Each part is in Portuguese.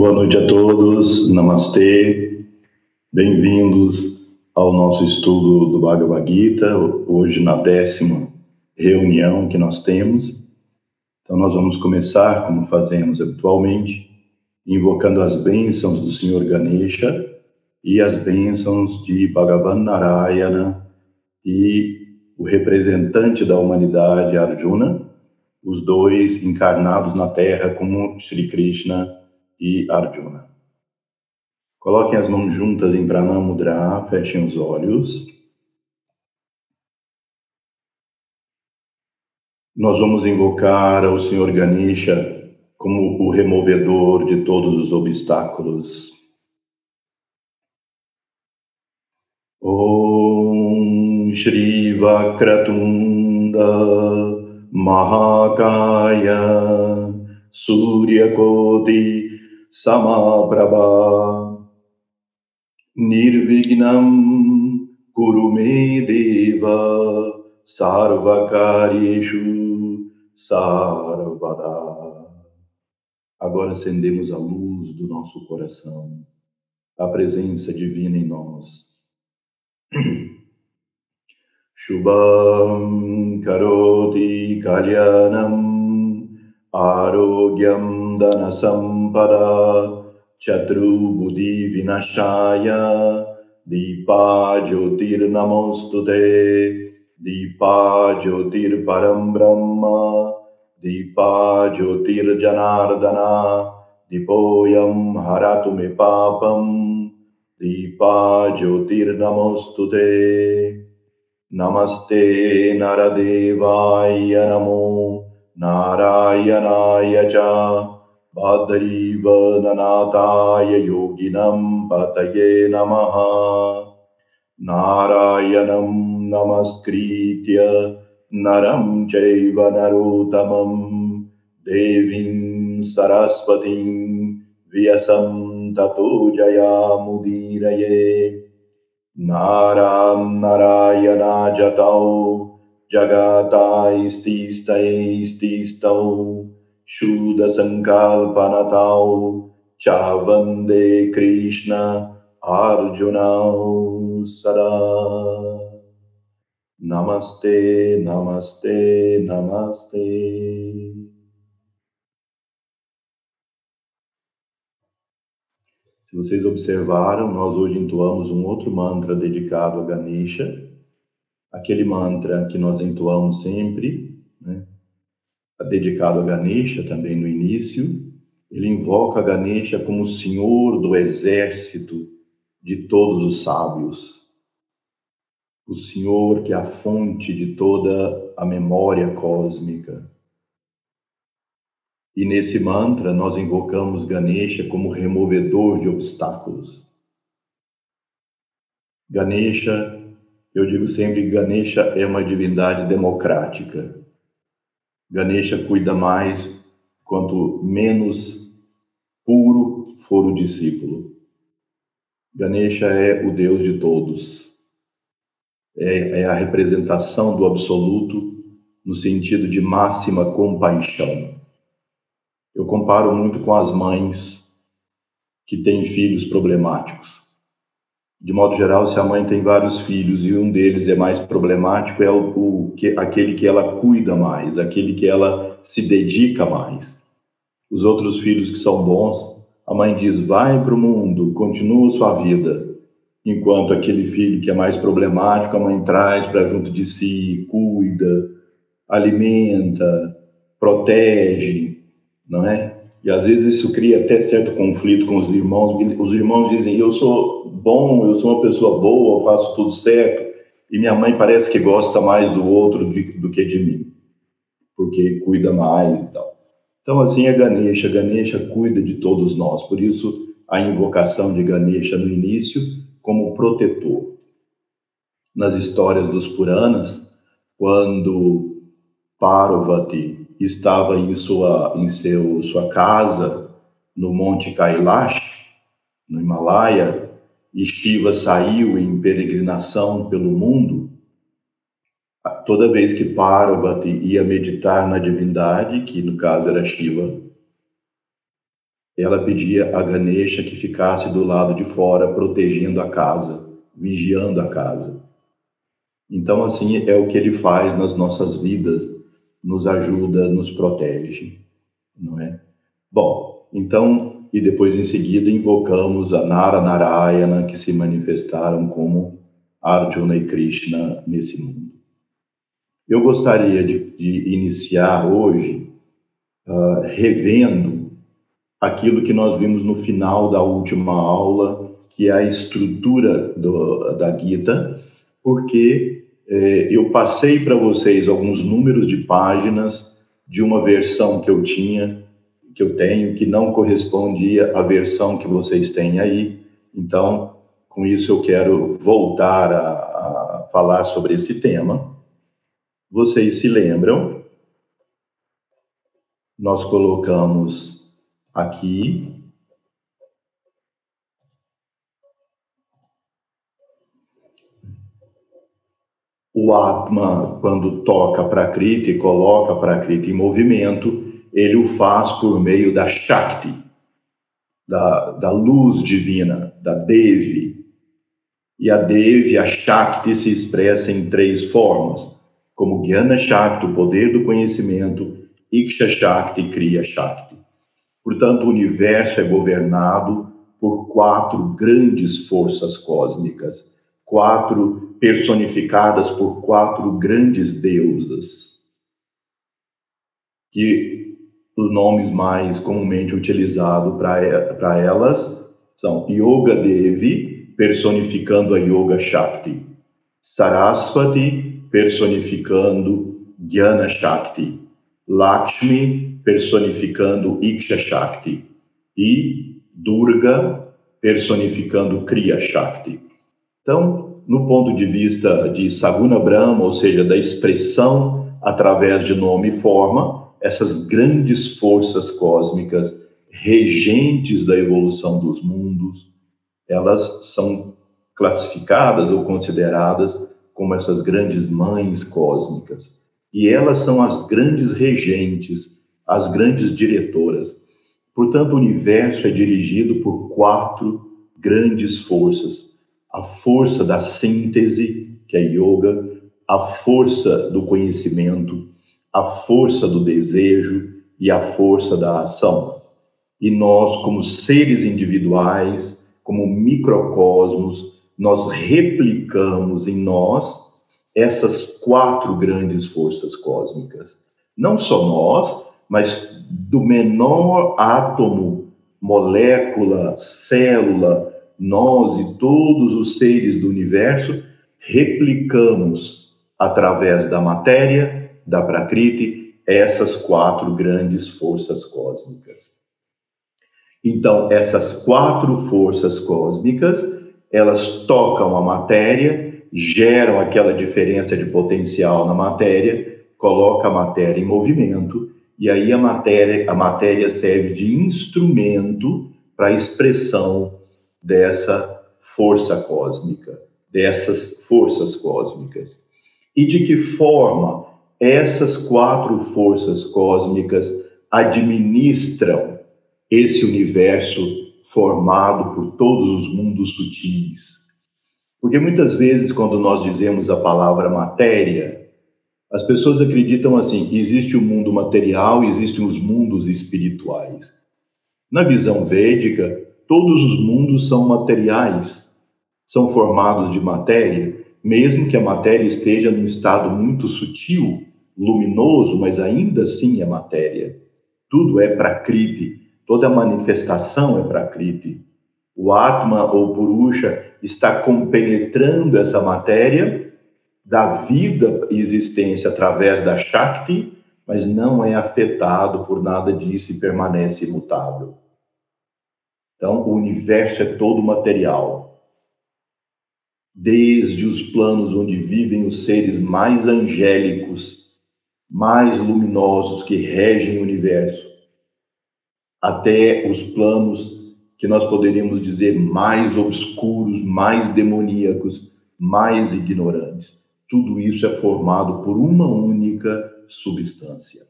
Boa noite a todos, Namastê, bem-vindos ao nosso estudo do Bhagavad Gita, hoje na décima reunião que nós temos. Então, nós vamos começar, como fazemos habitualmente, invocando as bênçãos do Senhor Ganesha e as bênçãos de Bhagavan Narayana e o representante da humanidade, Arjuna, os dois encarnados na Terra como Sri Krishna e Arjuna. Coloquem as mãos juntas em Pranamudra, fechem os olhos. Nós vamos invocar ao Senhor Ganesha como o removedor de todos os obstáculos. Om Shri Vakratunda Mahakaya Surya Koti Samaprabha Nirvignam Kurume Deva Sarvakaryeshu Sarvada Agora acendemos a luz do nosso coração, a presença divina em nós. Shubham Karoti Kalyanam Arogyam धनसम्पदा चतुर्बुधिविनशाय दीपा ज्योतिर्नमोऽस्तु ते दीपा ज्योतिर्परम ब्रह्म दीपा ज्योतिर्जनार्दन दीपोऽयं हरतु मे पापम् दीपा ज्योतिर्नमोऽस्तु ते नमस्ते नरदेवाय नमो नारायणाय च भाद्रीव नय योगिनं पतये नमः। नारायणं नमस्कृत्य नरं चैव नरोत्तमं देवीं सरस्वतीं व्यसं ततो जयामुदीरये। नारां नारायणाजतौ जगातायस्तिस्तैस्तिस्तौ narayana jatau jagata istista ististau Shuddha Sankalpanatau Chavande Krishna Arjuna Sada Namaste, Namaste, Namaste. Se vocês observaram, nós hoje entoamos um outro mantra dedicado a Ganesha, aquele mantra que nós entoamos sempre? Dedicado a Ganesha também no início. Ele invoca Ganesha como senhor do exército de todos os sábios. O senhor que é a fonte de toda a memória cósmica. E nesse mantra nós invocamos Ganesha como removedor de obstáculos. Ganesha, eu digo sempre, Ganesha é uma divindade democrática Ganesha cuida mais quanto menos puro for o discípulo. Ganesha é o Deus de todos. É, é a representação do absoluto no sentido de máxima compaixão. Eu comparo muito com as mães que têm filhos problemáticos. De modo geral, se a mãe tem vários filhos e um deles é mais problemático, é o, o que, aquele que ela cuida mais, aquele que ela se dedica mais. Os outros filhos que são bons, a mãe diz: vai para o mundo, continua sua vida. Enquanto aquele filho que é mais problemático, a mãe traz para junto de si, cuida, alimenta, protege, não é? E às vezes isso cria até certo conflito com os irmãos. Os irmãos dizem: Eu sou bom, eu sou uma pessoa boa, eu faço tudo certo. E minha mãe parece que gosta mais do outro de, do que de mim, porque cuida mais e tal. Então, assim é Ganesha. Ganesha cuida de todos nós. Por isso, a invocação de Ganesha no início como protetor. Nas histórias dos Puranas, quando Parvati estava em sua, em seu, sua casa no Monte Kailash, no Himalaia, e Shiva saiu em peregrinação pelo mundo, toda vez que Parvati ia meditar na divindade, que no caso era Shiva, ela pedia a Ganesha que ficasse do lado de fora, protegendo a casa, vigiando a casa. Então, assim é o que ele faz nas nossas vidas, nos ajuda, nos protege, não é? Bom, então, e depois em seguida invocamos a Nara Narayana, que se manifestaram como Arjuna e Krishna nesse mundo. Eu gostaria de, de iniciar hoje uh, revendo aquilo que nós vimos no final da última aula, que é a estrutura do, da Gita, porque eu passei para vocês alguns números de páginas de uma versão que eu tinha, que eu tenho, que não correspondia à versão que vocês têm aí. Então, com isso eu quero voltar a, a falar sobre esse tema. Vocês se lembram? Nós colocamos aqui o Atma, quando toca e coloca para Krita em movimento, ele o faz por meio da Shakti, da, da luz divina, da Devi. E a Devi, a Shakti, se expressa em três formas como Jnana Shakti, o poder do conhecimento, Iksha Shakti Kriya Shakti. Portanto, o universo é governado por quatro grandes forças cósmicas, quatro personificadas por quatro grandes deusas, que os nomes mais comumente utilizados para elas são Yoga Devi, personificando a Yoga Shakti, Saraswati, personificando Jnana Shakti, Lakshmi personificando Iksha Shakti e Durga personificando Kriya Shakti. Então, no ponto de vista de Saguna Brahma, ou seja, da expressão através de nome e forma, essas grandes forças cósmicas regentes da evolução dos mundos, elas são classificadas ou consideradas como essas grandes mães cósmicas. E elas são as grandes regentes, as grandes diretoras. Portanto, o universo é dirigido por quatro grandes forças: a força da síntese, que é yoga, a força do conhecimento, a força do desejo e a força da ação. E nós, como seres individuais, como microcosmos, nós replicamos em nós essas quatro grandes forças cósmicas. Não só nós, mas do menor átomo, molécula, célula, nós e todos os seres do universo replicamos através da matéria, da Prakriti, essas quatro grandes forças cósmicas. Então, essas quatro forças cósmicas elas tocam a matéria, geram aquela diferença de potencial na matéria, coloca a matéria em movimento e aí a matéria, a matéria serve de instrumento para a expressão dessa força cósmica, dessas forças cósmicas. E de que forma essas quatro forças cósmicas administram esse universo formado por todos os mundos sutis. Porque muitas vezes, quando nós dizemos a palavra matéria, as pessoas acreditam assim: existe o mundo material e existem os mundos espirituais. Na visão védica, todos os mundos são materiais, são formados de matéria, mesmo que a matéria esteja num estado muito sutil, luminoso, mas ainda assim é matéria. Tudo é prakriti, Toda manifestação é Prakriti. O Atma ou Purusha está compenetrando essa matéria da vida e existência através da Shakti, mas não é afetado por nada disso e permanece imutável. Então, o universo é todo material. Desde os planos onde vivem os seres mais angélicos, mais luminosos que regem o universo, até os planos que nós poderíamos dizer mais obscuros, mais demoníacos, mais ignorantes. Tudo isso é formado por uma única substância.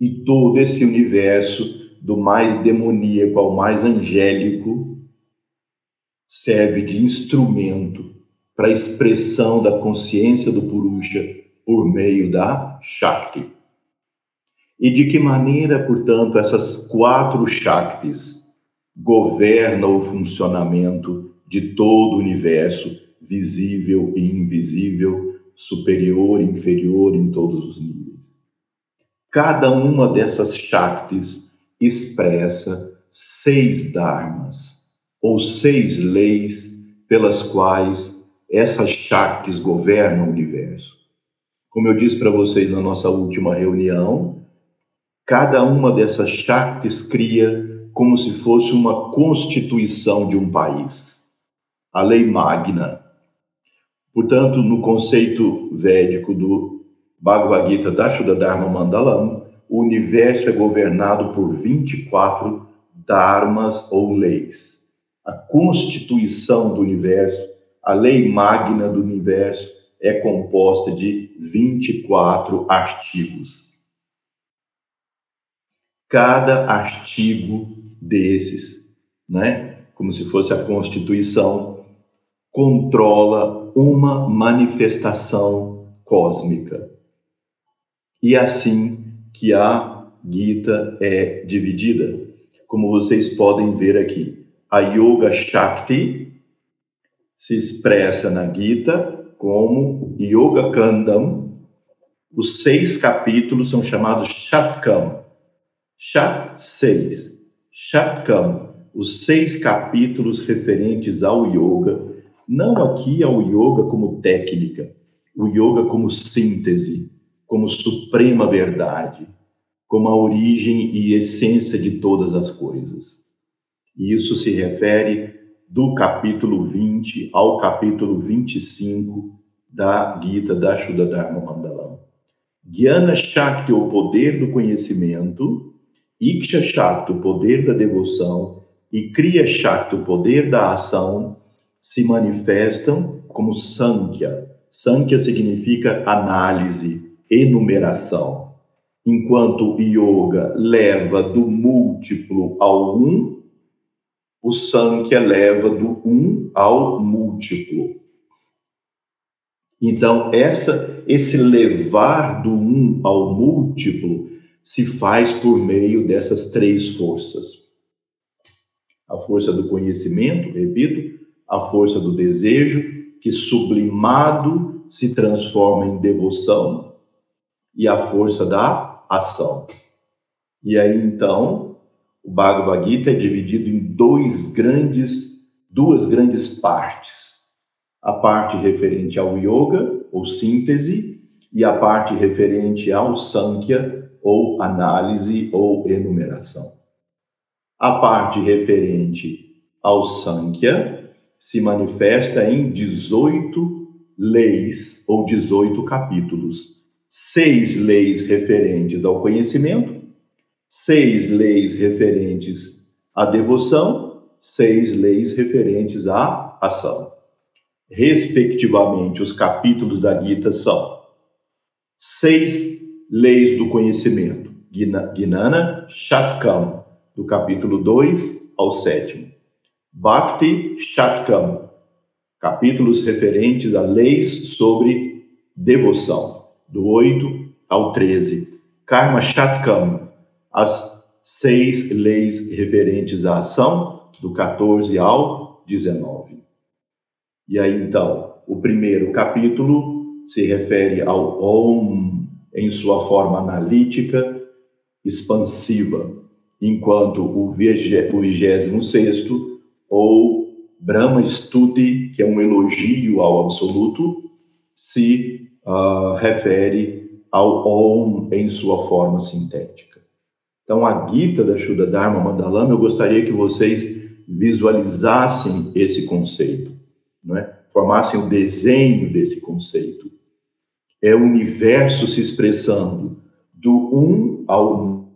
E todo esse universo do mais demoníaco ao mais angélico, serve de instrumento para a expressão da consciência do Purusha por meio da Shakti. E de que maneira, portanto, essas quatro Shaktis governam o funcionamento de todo o universo, visível e invisível, superior e inferior em todos os níveis. Cada uma dessas Shaktis expressa seis dharmas, ou seis leis pelas quais essas Shaktis governam o universo. Como eu disse para vocês na nossa última reunião, cada uma dessas Shaktis cria como se fosse uma constituição de um país, a lei magna. Portanto, no conceito védico do Bhagavad Gita Dashuda Dharma Mandalam, o universo é governado por 24 dharmas ou leis. A constituição do universo, a lei magna do universo, é composta de 24 artigos. Cada artigo desses, né, como se fosse a Constituição, controla uma manifestação cósmica. E assim que a Gita é dividida. Como vocês podem ver aqui, a Yoga Shakti se expressa na Gita como Yoga Kandam. Os seis capítulos são chamados Shatkam. Shat, seis. Shatkam, os seis capítulos referentes ao Yoga, não aqui ao Yoga como técnica, o Yoga como síntese, como suprema verdade, como a origem e essência de todas as coisas. E isso se refere do capítulo 20 ao capítulo 25 da Gita da Dharma Mandalam. Jnana Shakti, o poder do conhecimento, Iksha Shakti, o poder da devoção, e Kriya Shakti, o poder da ação, se manifestam como Sankhya. Sankhya significa análise, enumeração. Enquanto o yoga leva do múltiplo ao um, o Sankhya leva do um ao múltiplo. Então, essa, esse levar do um ao múltiplo se faz por meio dessas três forças. A força do conhecimento, repito, a força do desejo, que sublimado se transforma em devoção, e a força da ação. E aí então, o Bhagavad Gita é dividido em dois grandes, duas grandes partes. A parte referente ao yoga, ou síntese, e a parte referente ao sankhya, ou análise ou enumeração. A parte referente ao sankhya se manifesta em 18 leis ou 18 capítulos seis leis referentes ao conhecimento, seis leis referentes à devoção, seis leis referentes à ação. Respectivamente, os capítulos da Gita são seis leis do conhecimento, Gnana Shatkam, do capítulo 2 ao 7. Bhakti Shatkam, capítulos referentes a leis sobre devoção do 8 ao 13. Karma Shatkam, as seis leis referentes à ação, do 14 ao 19. E aí, então, o primeiro capítulo se refere ao Om em sua forma analítica, expansiva, enquanto o 26 ou Brahma Stuti, que é um elogio ao absoluto, se uh, refere ao Om em sua forma sintética. Então, a Gita da Shuddha Dharma Mandalama, eu gostaria que vocês visualizassem esse conceito, não é? formassem o desenho desse conceito. É o universo se expressando do um ao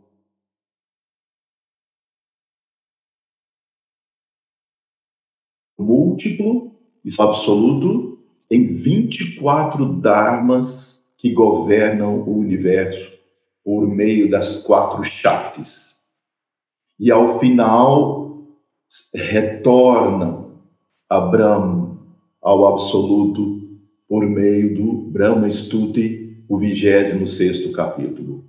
múltiplo, isso absoluto, em 24 dharmas que governam o universo por meio das quatro Shaktis. E ao final retorna a Brahma ao absoluto por meio do Brahma Stuti, o 26 capítulo.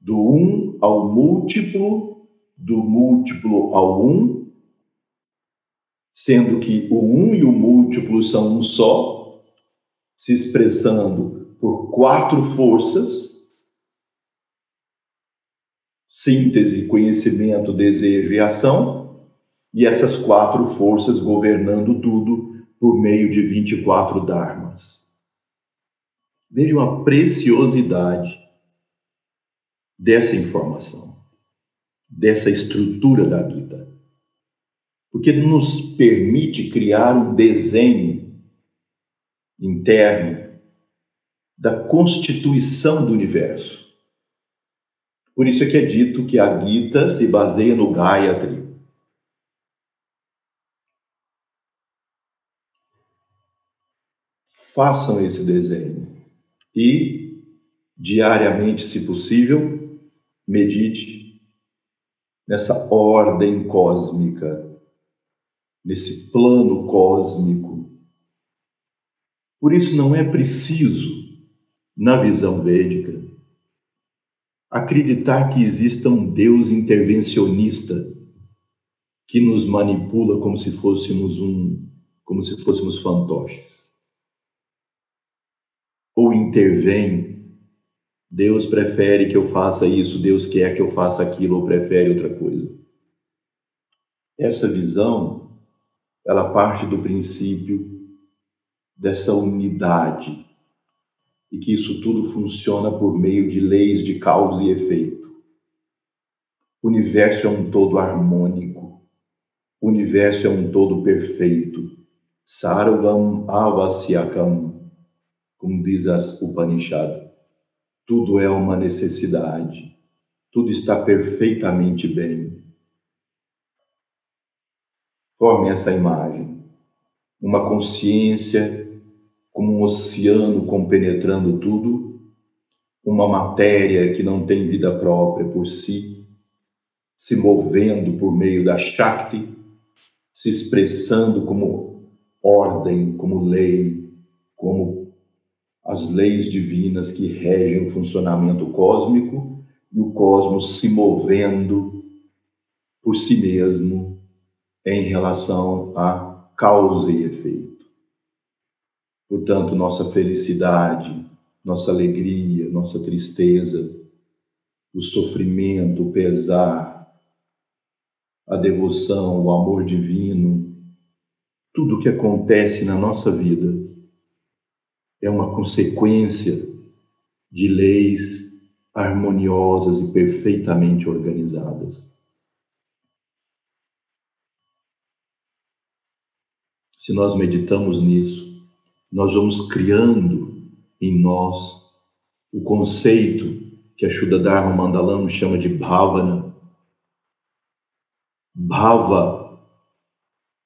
Do um ao múltiplo, do múltiplo ao um, sendo que o um e o múltiplo são um só, se expressando por quatro forças: síntese, conhecimento, desejo e ação, e essas quatro forças governando tudo por meio de 24 dharmas. Vejam a preciosidade dessa informação, dessa estrutura da Gita porque nos permite criar um desenho interno da constituição do universo. Por isso é que é dito que a Gita se baseia no Gayatri. Façam esse desenho e, diariamente, se possível, medite nessa ordem cósmica nesse plano cósmico. Por isso não é preciso, na visão védica, acreditar que exista um Deus intervencionista que nos manipula como se fôssemos um, como se fôssemos fantoches. Ou intervém Deus prefere que eu faça isso, Deus quer que eu faça aquilo, ou prefere outra coisa. Essa visão ela parte do princípio dessa unidade e que isso tudo funciona por meio de leis de causa e efeito. O universo é um todo harmônico, o universo é um todo perfeito. Sarvam avasyakam, como diz as Upanishad. Tudo é uma necessidade, tudo está perfeitamente bem. Forme essa imagem. Uma consciência como um oceano compenetrando tudo, uma matéria que não tem vida própria por si, se movendo por meio da Shakti, se expressando como ordem, como lei, como as leis divinas que regem o funcionamento cósmico e o cosmos se movendo por si mesmo em relação a causa e efeito. Portanto, nossa felicidade, nossa alegria, nossa tristeza, o sofrimento, o pesar, a devoção, o amor divino, tudo o que acontece na nossa vida é uma consequência de leis harmoniosas e perfeitamente organizadas. se nós meditamos nisso, nós vamos criando em nós o conceito que a Shuddha Dharma Mandalam chama de Bhavana. Bhava,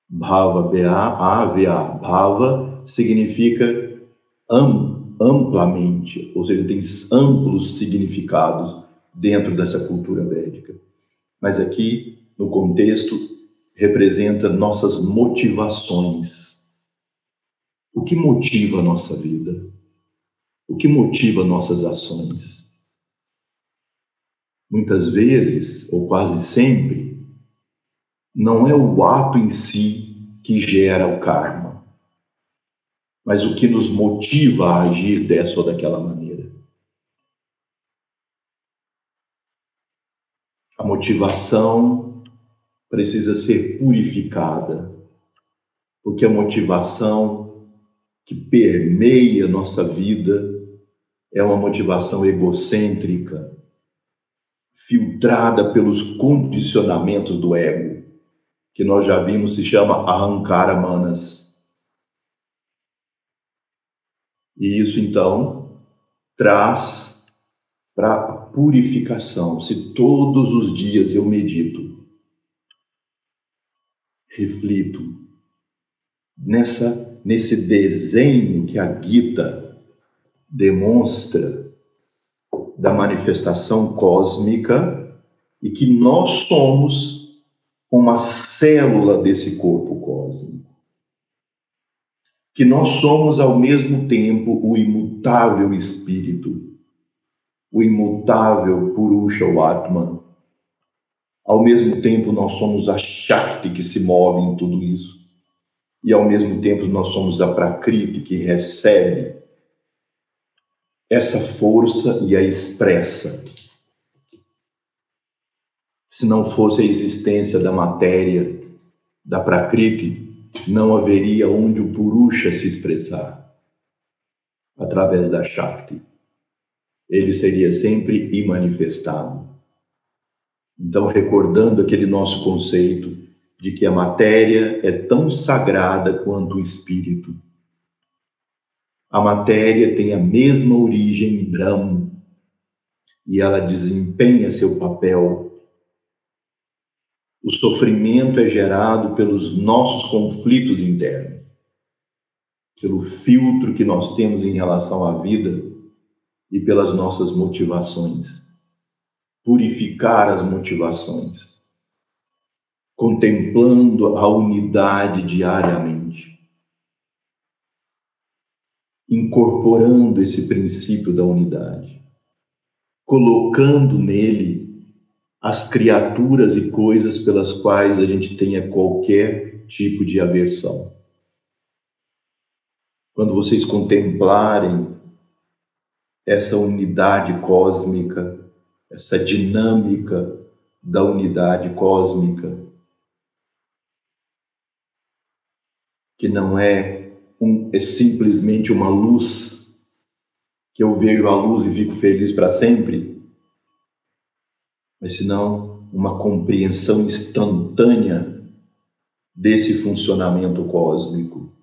Bhava, B-A-A-V-A, Bhava significa am, amplamente, ou seja, tem amplos significados dentro dessa cultura védica. Mas aqui, no contexto representa nossas motivações. O que motiva a nossa vida? O que motiva nossas ações? Muitas vezes, ou quase sempre, não é o ato em si que gera o karma, mas o que nos motiva a agir dessa ou daquela maneira. A motivação precisa ser purificada, porque a motivação que permeia nossa vida é uma motivação egocêntrica, filtrada pelos condicionamentos do ego, que nós já vimos se chama Ahankara Manas. E isso então traz para a purificação. Se todos os dias eu medito reflito nessa nesse desenho que a Gita demonstra da manifestação cósmica e que nós somos uma célula desse corpo cósmico. Que nós somos ao mesmo tempo o imutável espírito, o imutável Purusha ou Atman. Ao mesmo tempo, nós somos a Shakti que se move em tudo isso. E ao mesmo tempo, nós somos a Prakriti que recebe essa força e a expressa. Se não fosse a existência da matéria, da Prakriti, não haveria onde o Purusha se expressar através da Shakti. Ele seria sempre imanifestado. Então, recordando aquele nosso conceito de que a matéria é tão sagrada quanto o espírito. A matéria tem a mesma origem em Brahma e ela desempenha seu papel o sofrimento é gerado pelos nossos conflitos internos, pelo filtro que nós temos em relação à vida e pelas nossas motivações. Purificar as motivações, contemplando a unidade diariamente, incorporando esse princípio da unidade, colocando nele as criaturas e coisas pelas quais a gente tenha qualquer tipo de aversão. Quando vocês contemplarem essa unidade cósmica, essa dinâmica da unidade cósmica, que não é, um, é simplesmente uma luz, que eu vejo a luz e fico feliz para sempre, mas senão uma compreensão instantânea desse funcionamento cósmico.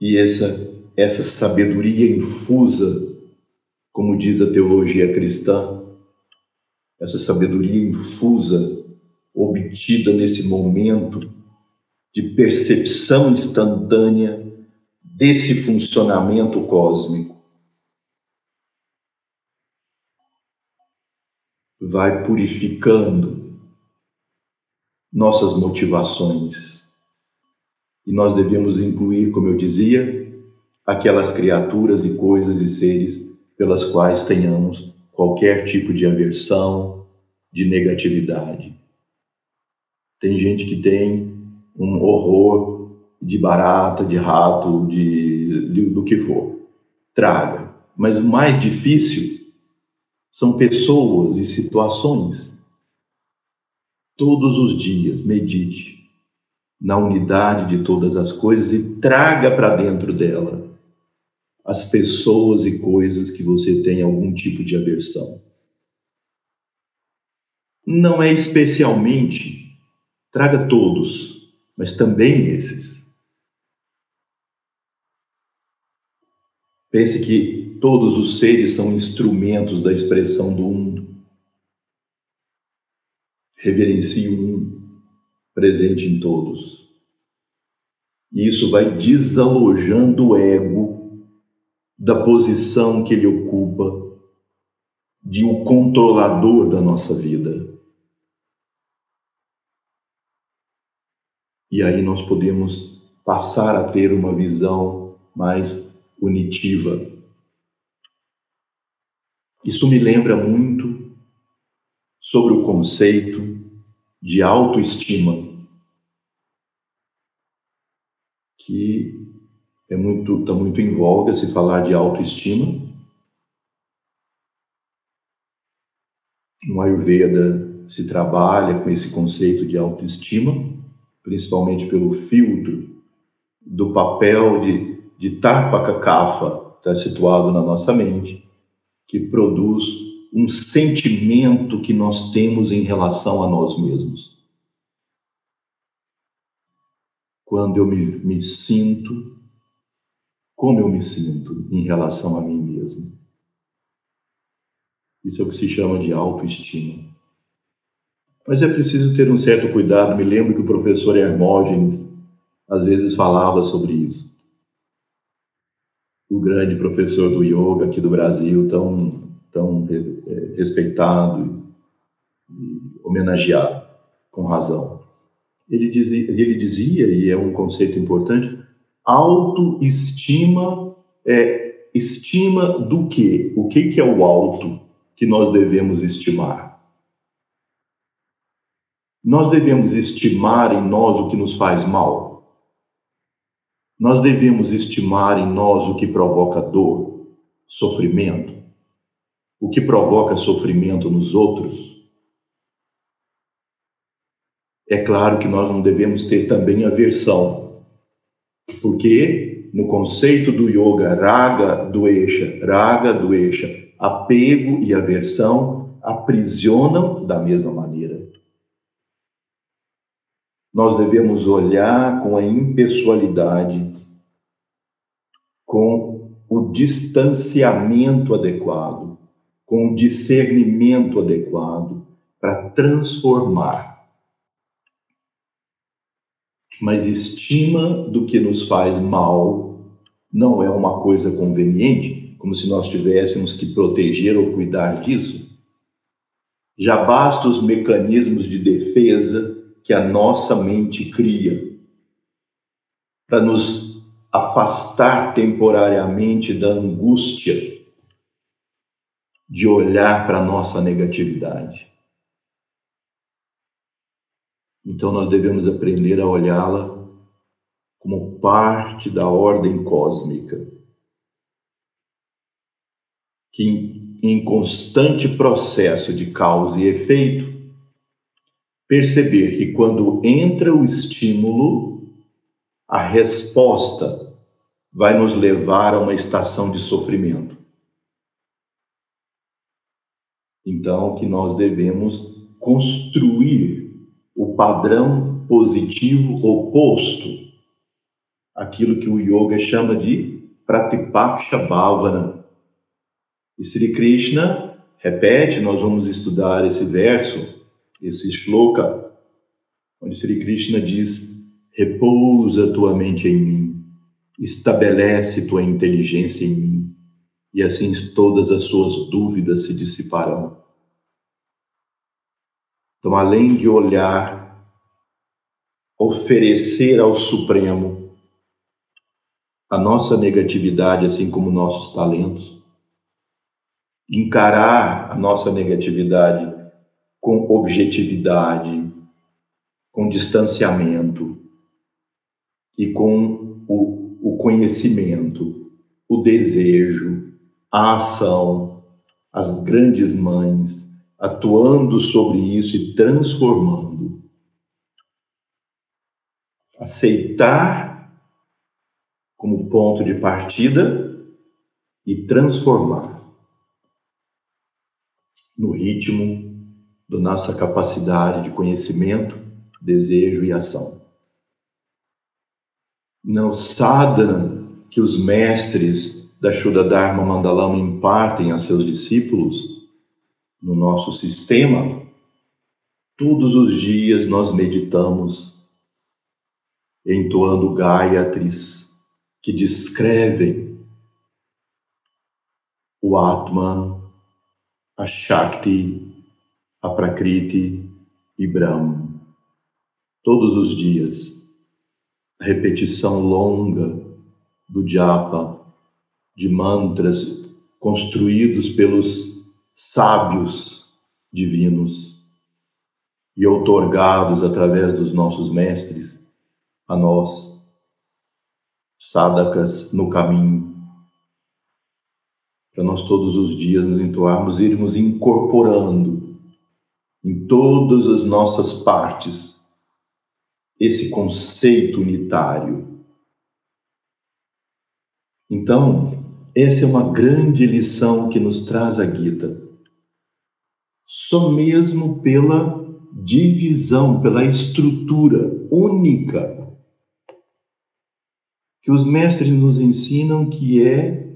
E essa, essa sabedoria infusa, como diz a teologia cristã, essa sabedoria infusa, obtida nesse momento de percepção instantânea desse funcionamento cósmico, vai purificando nossas motivações. E nós devemos incluir, como eu dizia, aquelas criaturas e coisas e seres pelas quais tenhamos qualquer tipo de aversão, de negatividade. Tem gente que tem um horror de barata, de rato, de, de do que for. Traga. Mas o mais difícil são pessoas e situações. Todos os dias, medite na unidade de todas as coisas e traga para dentro dela as pessoas e coisas que você tem algum tipo de aversão. Não é especialmente, traga todos, mas também esses. Pense que todos os seres são instrumentos da expressão do um. Reverencie o um, presente em todos. E isso vai desalojando o ego da posição que ele ocupa de um controlador da nossa vida. E aí nós podemos passar a ter uma visão mais unitiva isso me lembra muito sobre o conceito de autoestima, que é muito está muito em voga se falar de autoestima. No Ayurveda se trabalha com esse conceito de autoestima, principalmente pelo filtro do papel de, de Kapha, está situado na nossa mente que produz um sentimento que nós temos em relação a nós mesmos. Quando eu me, me sinto, como eu me sinto em relação a mim mesmo. Isso é o que se chama de autoestima. Mas é preciso ter um certo cuidado. Me lembro que o professor Hermógenes às vezes falava sobre isso o grande professor do yoga aqui do Brasil, tão, tão é, respeitado. homenageado, com razão. Ele dizia, ele dizia, e é um conceito importante, autoestima é estima do quê? O que, que é o alto que nós devemos estimar? Nós devemos estimar em nós o que nos faz mal? Nós devemos estimar em nós o que provoca dor, sofrimento? O que provoca sofrimento nos outros? É claro que nós não devemos ter também aversão, porque no conceito do yoga, raga, doesha, raga, doesha, apego e aversão aprisionam da mesma maneira. Nós devemos olhar com a impessoalidade, com o distanciamento adequado, com o discernimento adequado para transformar mas estima do que nos faz mal não é uma coisa conveniente, como se nós tivéssemos que proteger ou cuidar disso. Já basta os mecanismos de defesa que a nossa mente cria para nos afastar temporariamente da angústia de olhar para a nossa negatividade. Então nós devemos aprender a olhá-la como parte da ordem cósmica, que em constante processo de causa e efeito, perceber que quando entra o estímulo, a resposta vai nos levar a uma estação de sofrimento. Então, que nós devemos construir o padrão positivo oposto àquilo que o yoga chama de pratipaksha bhavana. E Sri Krishna repete, nós vamos estudar esse verso, esse shloka, onde Sri Krishna diz: repousa tua mente em mim, estabelece tua inteligência em mim, e assim todas as suas dúvidas se dissiparão. Então, além de olhar, oferecer ao Supremo a nossa negatividade, assim como nossos talentos, encarar a nossa negatividade com objetividade, com distanciamento e com o, o conhecimento, o desejo, a ação, as grandes mães, atuando sobre isso e transformando. Aceitar como ponto de partida e transformar no ritmo da nossa capacidade de conhecimento, desejo e ação. Não sadhana que os mestres da Shuddha Dharma Mandalama impartem a seus discípulos no nosso sistema, todos os dias nós meditamos entoando Gayatris que descrevem o Atman, a Shakti, a Prakriti e Brahma. Todos os dias, repetição longa do japa, de mantras construídos pelos sábios divinos e outorgados através dos nossos mestres a nós, sadakas no caminho, para nós todos os dias nos entoarmos, irmos incorporando em todas as nossas partes esse conceito unitário. Então, essa é uma grande lição que nos traz a Gita só mesmo pela divisão, pela estrutura única que os mestres nos ensinam que é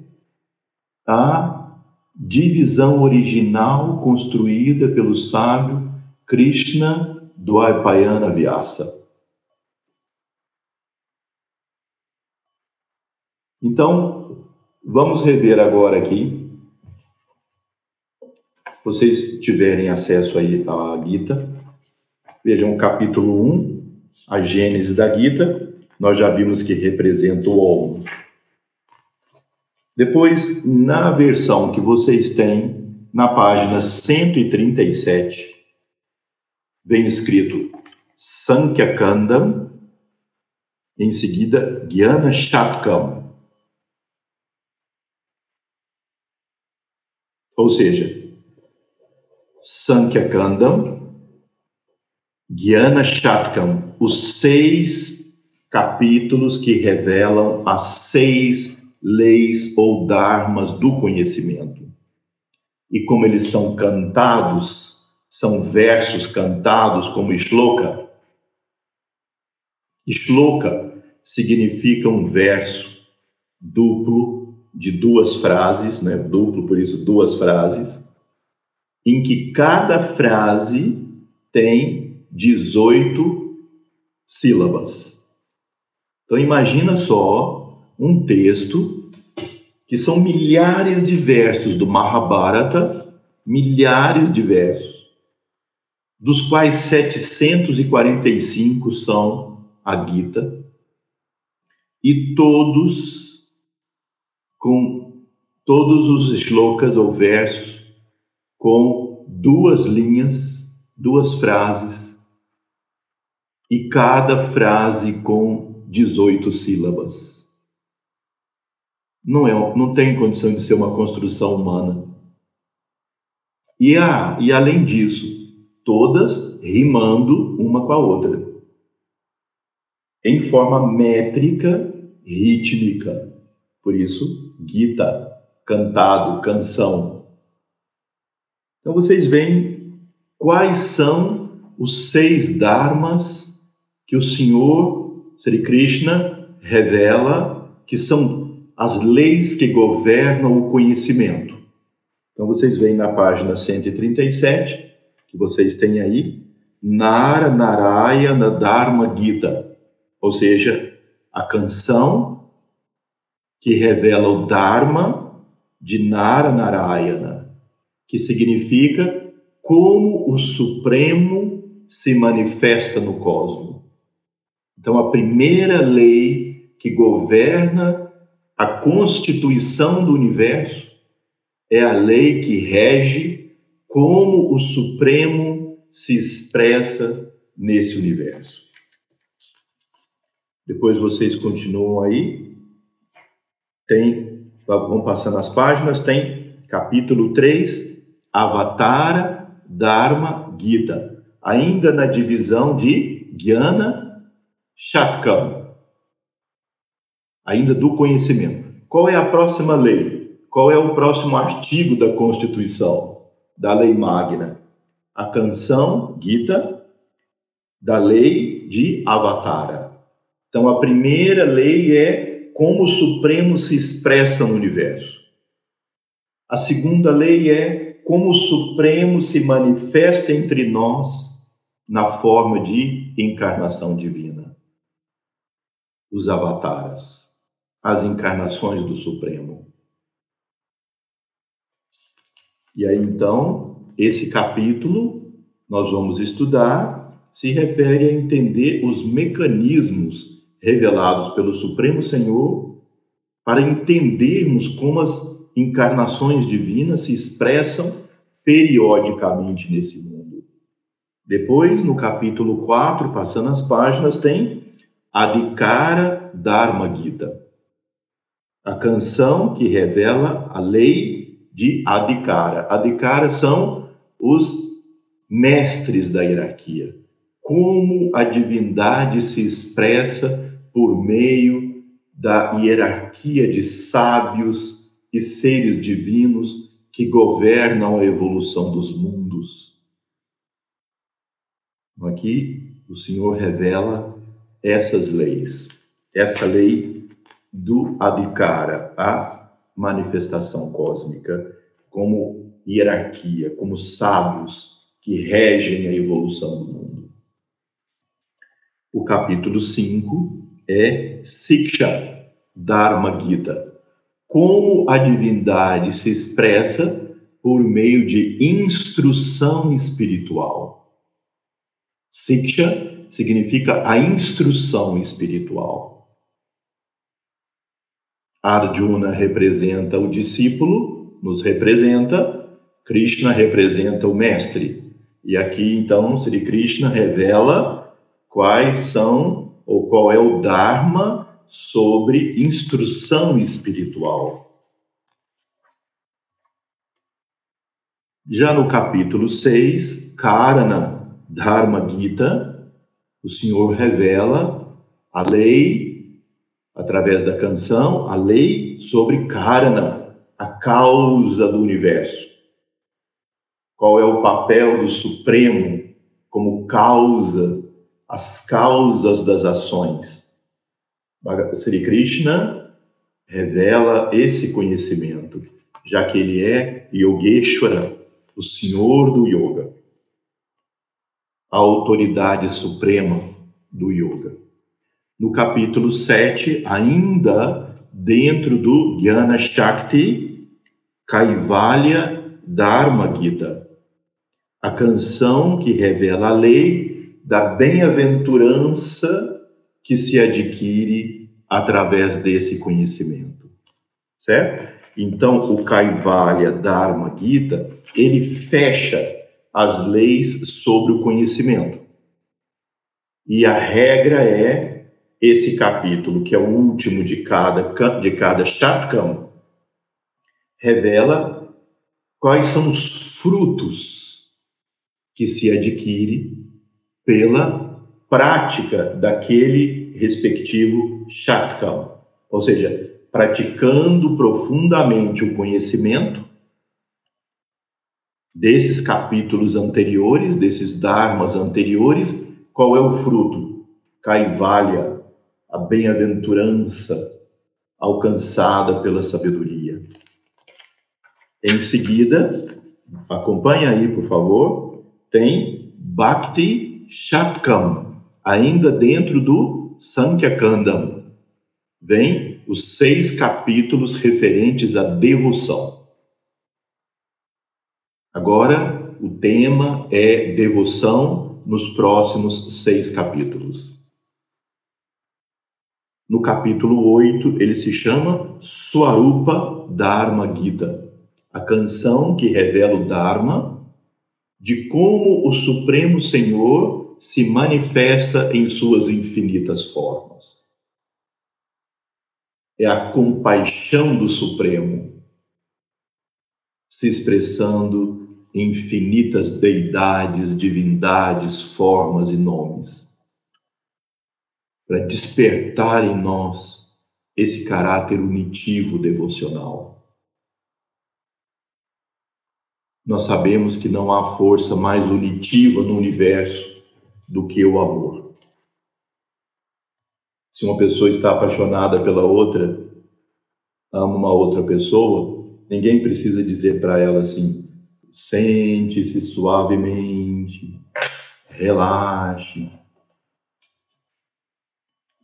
a divisão original construída pelo sábio Krishna Dvaipayana Vyasa. Então, vamos rever agora aqui vocês tiverem acesso aí à Gita, vejam o capítulo 1, a Gênese da Gita, nós já vimos que representa o Om. Depois, na versão que vocês têm, na página 137, vem escrito Sankhya Kandam, em seguida Gyana Shatkam. Ou seja, Sankhya Kandam, Gyana Shatkam, os seis capítulos que revelam as seis leis ou dharmas do conhecimento. E como eles são cantados, são versos cantados como shloka. Shloka significa um verso duplo de duas frases, né? Duplo, por isso duas frases, em que cada frase tem 18 sílabas. Então imagina só um texto que são milhares de versos do Mahabharata, milhares de versos, dos quais 745 são a Gita, e todos com todos os shlokas ou versos com duas linhas, duas frases, e cada frase com 18 sílabas. Não, é, não tem condição de ser uma construção humana. E, a, e além disso, todas rimando uma com a outra, em forma métrica, rítmica. Por isso, Gita, cantado, canção. Então vocês veem quais são os seis dharmas que o Senhor Sri Krishna revela que são as leis que governam o conhecimento. Então vocês veem na página 137, que vocês têm aí, Nara Narayana Dharma Gita, ou seja, a canção que revela o Dharma de Nara Narayana, que significa como o Supremo se manifesta no cosmos. Então, a primeira lei que governa a constituição do universo é a lei que rege como o Supremo se expressa nesse universo. Depois vocês continuam aí. Tem, vão passando as páginas, tem capítulo 3, Avatara Dharma Gita. Ainda na divisão de Gyana Shatkam. Ainda do conhecimento. Qual é a próxima lei? Qual é o próximo artigo da Constituição, da Lei Magna? A canção Gita da lei de Avatara. Então, a primeira lei é como o Supremo se expressa no universo. A segunda lei é como o Supremo se manifesta entre nós na forma de encarnação divina. Os avataras, as encarnações do Supremo. E aí, então, esse capítulo nós vamos estudar se refere a entender os mecanismos revelados pelo Supremo Senhor para entendermos como as encarnações divinas se expressam periodicamente nesse mundo. Depois, no capítulo 4, passando as páginas, tem Adhikara Dharma Gita, a canção que revela a lei de Adhikara. Adhikara são os mestres da hierarquia. Como a divindade se expressa por meio da hierarquia de sábios e seres divinos que governam a evolução dos mundos. Aqui o Senhor revela essas leis, essa lei do Adhikara, a manifestação cósmica, como hierarquia, como sábios que regem a evolução do mundo. O capítulo 5 é Siksha Dharma Gita. Como a divindade se expressa por meio de instrução espiritual. Siksha significa a instrução espiritual. Arjuna representa o discípulo, nos representa, Krishna representa o mestre. E aqui então Sri Krishna revela quais são ou qual é o Dharma sobre instrução espiritual. Já no capítulo 6, Karana Dharma Gita, o Senhor revela a lei, através da canção, a lei sobre Karana, a causa do universo. Qual é o papel do Supremo como causa, as causas das ações. Sri Krishna revela esse conhecimento, já que ele é Yogeshwara, o Senhor do Yoga, a autoridade suprema do Yoga. No capítulo 7, ainda dentro do Jnana Shakti, Kaivalya Dharma Gita, a canção que revela a lei da bem-aventurança que se adquire através desse conhecimento, certo? Então, o Kaivalya Dharma Gita ele fecha as leis sobre o conhecimento. E a regra é esse capítulo, que é o último de cada, de cada Shatkam, revela quais são os frutos que se adquire pela prática daquele respectivo Shatkam. Ou seja, praticando profundamente o conhecimento, desses capítulos anteriores, desses dharmas anteriores, qual é o fruto? Kaivalya, a bem-aventurança alcançada pela sabedoria. Em seguida, acompanha aí, por favor, tem Bhakti Shatkam, ainda dentro do Sankhya-kandam. Vem os seis capítulos referentes à devoção. Agora, o tema é devoção nos próximos seis capítulos. No capítulo 8, ele se chama Swarupa Dharma Gita, a canção que revela o Dharma, de como o Supremo Senhor se manifesta em suas infinitas formas. É a compaixão do Supremo se expressando infinitas deidades, divindades, formas e nomes, para despertar em nós esse caráter unitivo devocional. Nós sabemos que não há força mais unitiva no universo do que o amor. Se uma pessoa está apaixonada pela outra, ama uma outra pessoa, ninguém precisa dizer para ela assim: Sente-se suavemente, relaxe.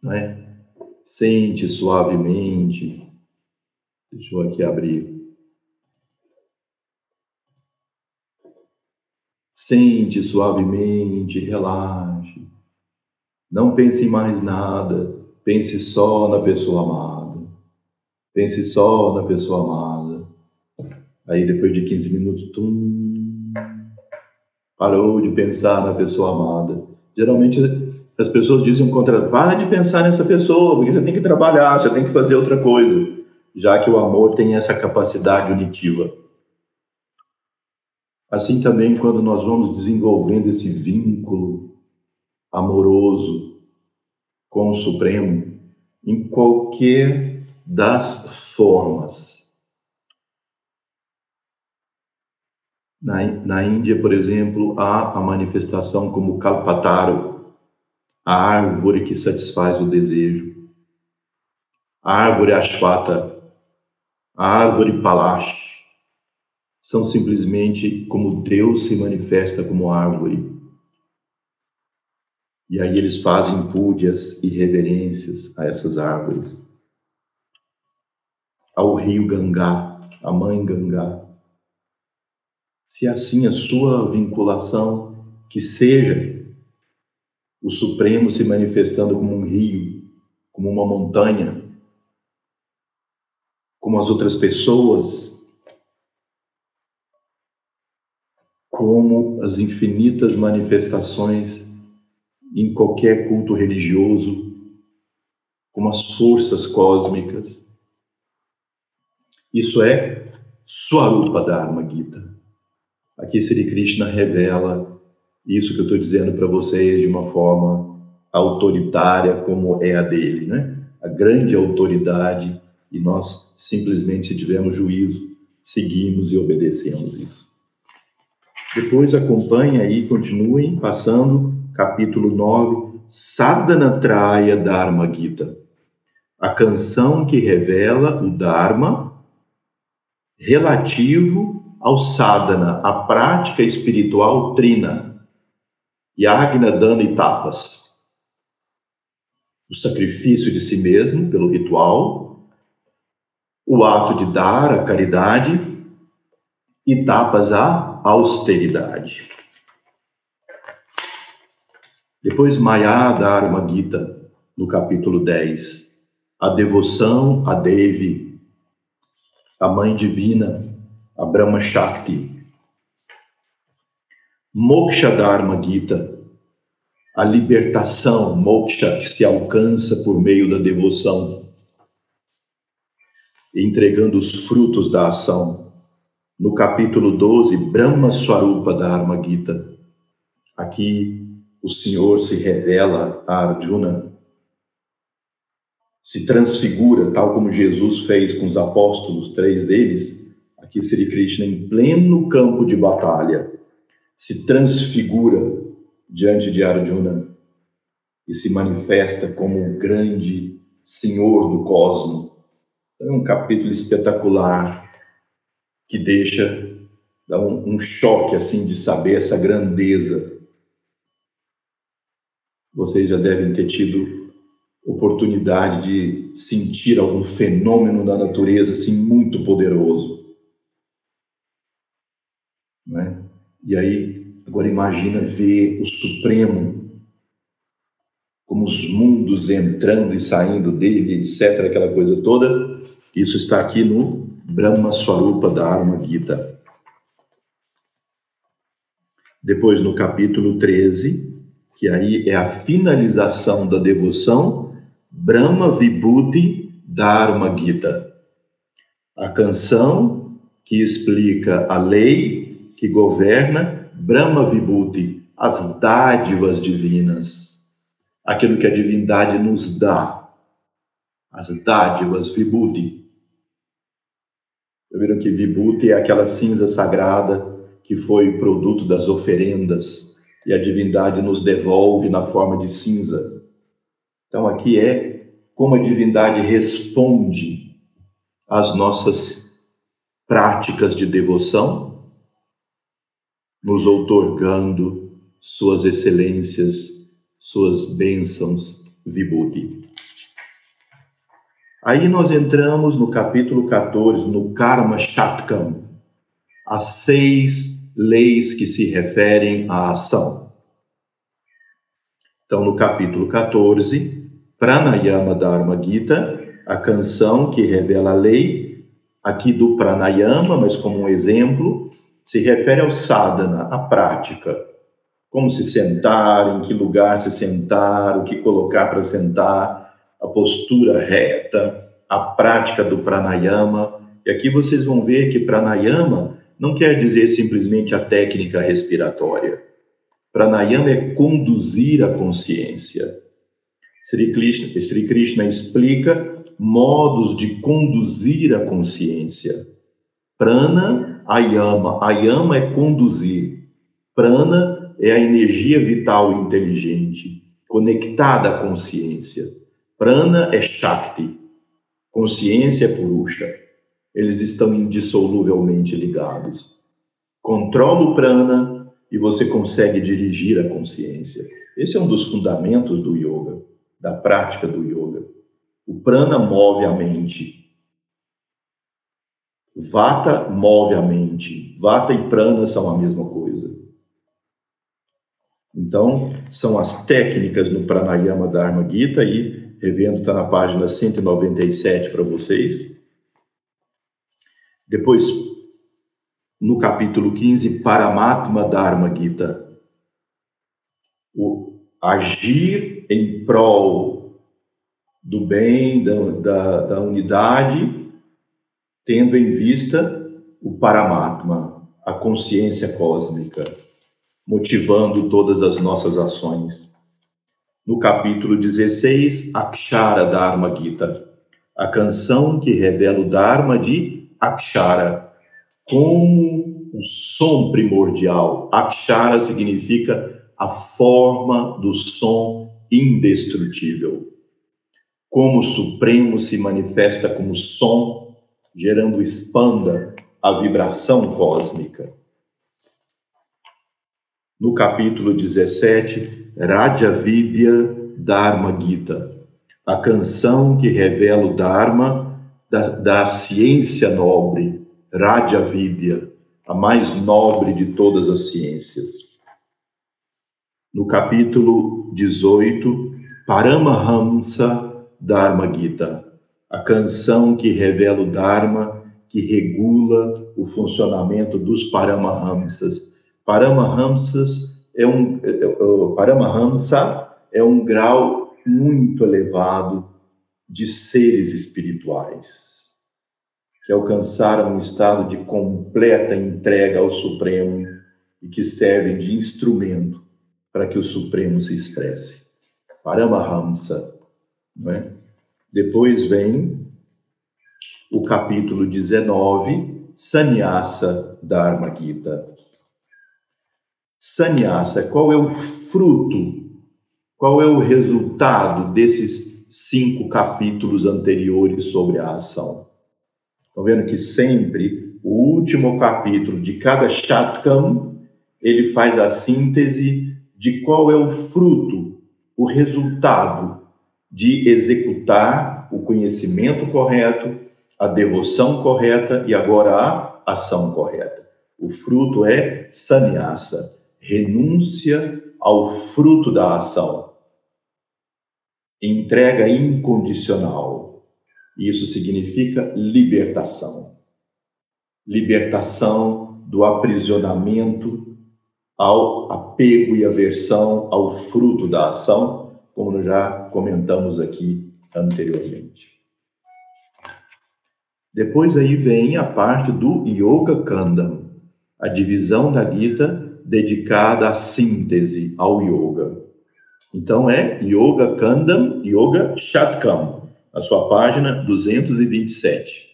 Não é? Sente suavemente. Deixa eu aqui abrir. Sente suavemente, relaxe. Não pense em mais nada. Pense só na pessoa amada. Pense só na pessoa amada. Aí depois de 15 minutos, tum, parou de pensar na pessoa amada. Geralmente as pessoas dizem o contrário, para de pensar nessa pessoa, porque você tem que trabalhar, você tem que fazer outra coisa, já que o amor tem essa capacidade unitiva. Assim também quando nós vamos desenvolvendo esse vínculo amoroso com o Supremo, em qualquer das formas, Na, na Índia, por exemplo, há a manifestação como Kalpataru, a árvore que satisfaz o desejo, a árvore Ashwata, a árvore Palash, são simplesmente como Deus se manifesta como árvore. E aí eles fazem púdias e reverências a essas árvores. Ao rio Gangá, a mãe Gangá, Se assim a sua vinculação, que seja o Supremo se manifestando como um rio, como uma montanha, como as outras pessoas, como as infinitas manifestações em qualquer culto religioso, como as forças cósmicas. Isso é Swarupa Dharma Gita. Aqui Sri Krishna revela isso que eu estou dizendo para vocês de uma forma autoritária, como é a dele, né? A grande autoridade, e nós simplesmente, se tivermos juízo, seguimos e obedecemos isso. Depois acompanha aí, continuem passando, capítulo 9, Sadhana Traya Dharma Gita. A canção que revela o Dharma relativo ao sadhana, a prática espiritual trina, yagna, dana e tapas. O sacrifício de si mesmo pelo ritual, o ato de dar a caridade e tapas a austeridade. Depois Maya Dharma Gita, no capítulo 10, a devoção a Devi, a Mãe Divina, a Brahma Shakti. Moksha Dharma Gita, a libertação, moksha, que se alcança por meio da devoção, entregando os frutos da ação. No capítulo 12, Brahma Swarupa Dharma Gita, aqui o Senhor se revela a Arjuna, se transfigura, tal como Jesus fez com os apóstolos, três deles, aqui Sri Krishna em pleno campo de batalha, se transfigura diante de Arjuna e se manifesta como o grande Senhor do cosmos. É um capítulo espetacular que deixa dá um, um choque assim de saber essa grandeza. Vocês já devem ter tido oportunidade de sentir algum fenômeno da natureza assim muito poderoso. Né? E aí, agora imagina ver o Supremo, como os mundos entrando e saindo dele, etc., aquela coisa toda. Isso está aqui no Brahma Swarupa da Arma Gita. Depois, no capítulo 13, que aí é a finalização da devoção, Brahma Vibhuti Dharma Gita. A canção que explica a lei que governa Brahma Vibhuti, as dádivas divinas, aquilo que a divindade nos dá, as dádivas Vibhuti. Viram que Vibhuti é aquela cinza sagrada que foi produto das oferendas e a divindade nos devolve na forma de cinza. Então aqui é como a divindade responde às nossas práticas de devoção, nos outorgando suas excelências, suas bênçãos, Vibhuti. Aí nós entramos no capítulo 14, no Karma Shatkam, as seis leis que se referem à ação. Então, no capítulo 14, Pranayama Dharma Gita, a canção que revela a lei, aqui do Pranayama, mas como um exemplo, se refere ao sadhana, a prática. Como se sentar, em que lugar se sentar, o que colocar para sentar, a postura reta, a prática do pranayama. E aqui vocês vão ver que pranayama não quer dizer simplesmente a técnica respiratória. Pranayama é conduzir a consciência. Sri Krishna, Sri Krishna explica modos de conduzir a consciência. Prana, ayama. Ayama é conduzir. Prana é a energia vital inteligente, conectada à consciência. Prana é Shakti, consciência é Purusha. Eles estão indissoluvelmente ligados. Controla o prana e você consegue dirigir a consciência. Esse é um dos fundamentos do yoga, da prática do yoga. O prana move a mente. Vata move a mente. Vata e prana são a mesma coisa. Então, são as técnicas no Pranayama Dharma Gita, e revendo, está na página 197 para vocês. Depois, no capítulo 15, Paramatma Dharma Gita, o agir em prol do bem, da, da, da unidade, tendo em vista o Paramatma, a consciência cósmica motivando todas as nossas ações. No capítulo 16, Akshara Dharma Gita, a canção que revela o Dharma de Akshara, como o som primordial. Akshara significa a forma do som indestrutível. Como o Supremo se manifesta como som, gerando expanda a vibração cósmica. No capítulo 17, Raja Vidya Dharma Gita, a canção que revela o Dharma da, da ciência nobre, Raja Vidya, a mais nobre de todas as ciências. No capítulo 18, Paramahamsa Dharma Gita, a canção que revela o Dharma, que regula o funcionamento dos Paramahamsas, Paramahamsas é um é, é, Paramahamsa é um grau muito elevado de seres espirituais que alcançaram um estado de completa entrega ao Supremo e que servem de instrumento para que o Supremo se expresse. Paramahamsa, não é? Depois vem o capítulo 19, Sannyasa Dharma Gita. Sannyasa, qual é o fruto, qual é o resultado desses cinco capítulos anteriores sobre a ação? Estão vendo que sempre o último capítulo de cada Shatkam, ele faz a síntese de qual é o fruto, o resultado de executar o conhecimento correto, a devoção correta e agora a ação correta. O fruto é sannyasa, renúncia ao fruto da ação, entrega incondicional. Isso significa libertação. Libertação do aprisionamento ao apego e aversão ao fruto da ação, como já comentamos aqui anteriormente. Depois aí vem a parte do Yoga Kandam, a divisão da Gita dedicada à síntese, ao yoga. Então é Yoga Kandam, Yoga Shatkam, a sua página 227.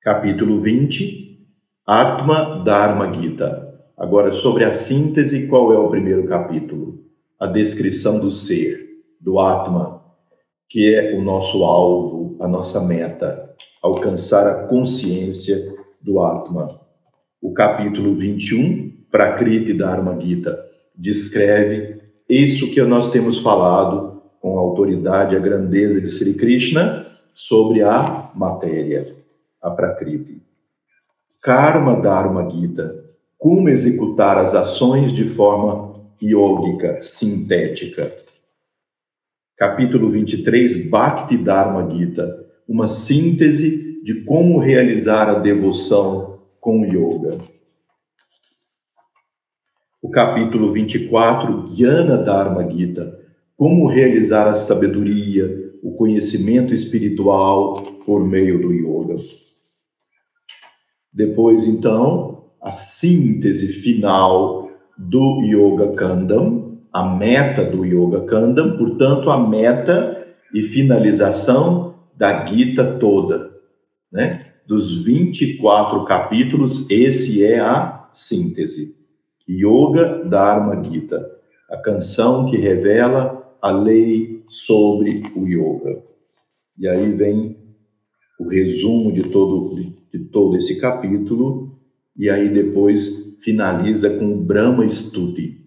Capítulo 20, Atma Dharma Gita. Agora, sobre a síntese, qual é o primeiro capítulo? A descrição do ser, do Atma, que é o nosso alvo, a nossa meta, alcançar a consciência do Atma. O capítulo 21, Prakriti Dharma Gita, descreve isso que nós temos falado com a autoridade, a grandeza de Sri Krishna sobre a matéria, a Prakriti. Karma Dharma Gita, como executar as ações de forma yógica, sintética. Capítulo 23, Bhakti Dharma Gita, uma síntese de como realizar a devoção com yoga. O capítulo 24, Jnana Dharma Gita, como realizar a sabedoria, o conhecimento espiritual por meio do yoga. Depois, então, a síntese final do Yoga Kandam, a meta do Yoga Kandam, portanto, a meta e finalização da Gita toda, né? dos 24 capítulos, esse é a síntese. Yoga Dharma Gita, a canção que revela a lei sobre o yoga. E aí vem o resumo de todo, de, de todo esse capítulo, e aí depois finaliza com Brahma Stuti.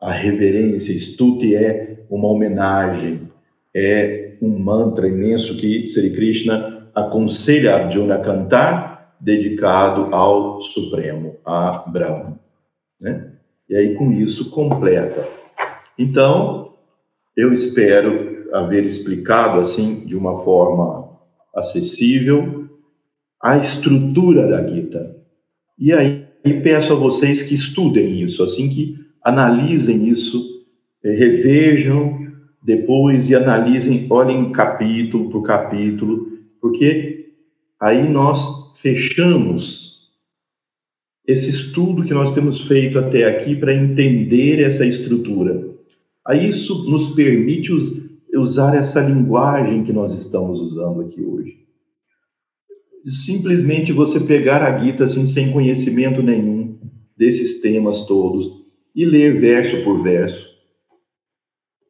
A reverência, Stuti é uma homenagem, é um mantra imenso que Sri Krishna aconselha Arjuna a cantar, dedicado ao Supremo, a Brahma. Né? E aí, com isso, completa. Então, eu espero haver explicado, assim, de uma forma acessível, a estrutura da Gita. E aí, peço a vocês que estudem isso, assim, que analisem isso, eh, revejam depois e analisem, olhem capítulo por capítulo, porque aí nós fechamos esse estudo que nós temos feito até aqui para entender essa estrutura. Aí isso nos permite usar essa linguagem que nós estamos usando aqui hoje. Simplesmente você pegar a Gita assim, sem conhecimento nenhum desses temas todos e ler verso por verso.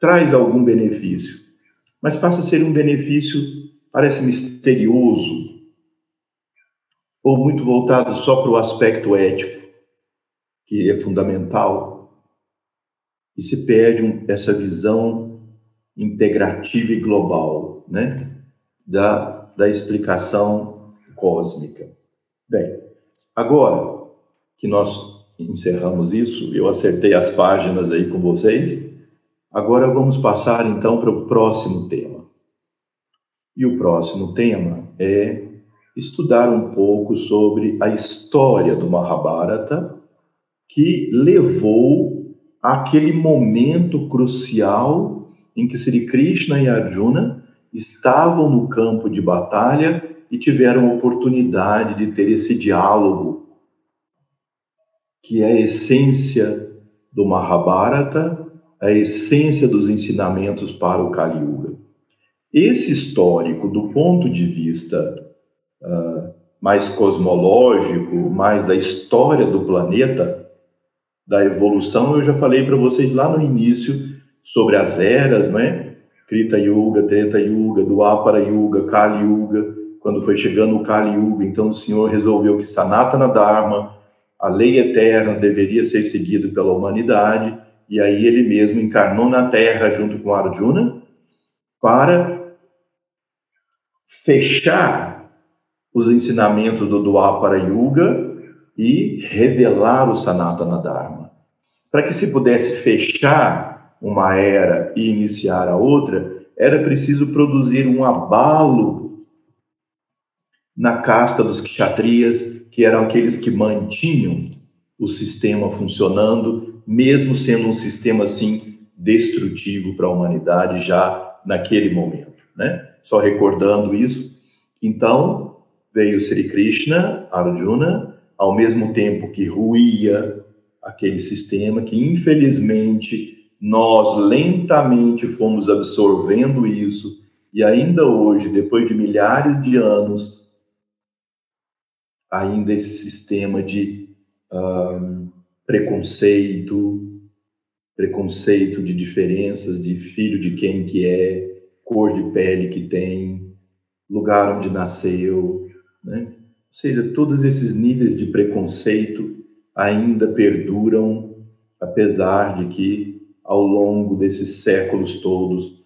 Traz algum benefício, mas passa a ser um benefício, parece misterioso, ou muito voltado só para o aspecto ético, que é fundamental, e se perde um, essa visão integrativa e global, né, da, da explicação cósmica. Bem, agora que nós encerramos isso, eu acertei as páginas aí com vocês, Agora vamos passar então para o próximo tema. E o próximo tema é estudar um pouco sobre a história do Mahabharata que levou àquele momento crucial em que Sri Krishna e Arjuna estavam no campo de batalha e tiveram a oportunidade de ter esse diálogo, que é a essência do Mahabharata a essência dos ensinamentos para o Kali Yuga. Esse histórico, do ponto de vista uh, mais cosmológico, mais da história do planeta, da evolução, eu já falei para vocês lá no início sobre as eras, não é? Krita Yuga, Treta Yuga, Dwapara Yuga, Kali Yuga. Quando foi chegando o Kali Yuga, então o Senhor resolveu que Sanatana Dharma, a lei eterna, deveria ser seguida pela humanidade e aí ele mesmo encarnou na Terra junto com Arjuna para fechar os ensinamentos do Dwapara Yuga e revelar o Sanatana Dharma. Para que se pudesse fechar uma era e iniciar a outra, era preciso produzir um abalo na casta dos kshatriyas, que eram aqueles que mantinham o sistema funcionando mesmo sendo um sistema assim destrutivo para a humanidade já naquele momento, né? Só recordando isso. Então, veio Sri Krishna, Arjuna, ao mesmo tempo que ruía aquele sistema que infelizmente nós lentamente fomos absorvendo isso e ainda hoje, depois de milhares de anos, ainda esse sistema de um, preconceito, preconceito de diferenças, de filho de quem que é, cor de pele que tem, lugar onde nasceu, né? Ou seja, todos esses níveis de preconceito ainda perduram, apesar de que ao longo desses séculos todos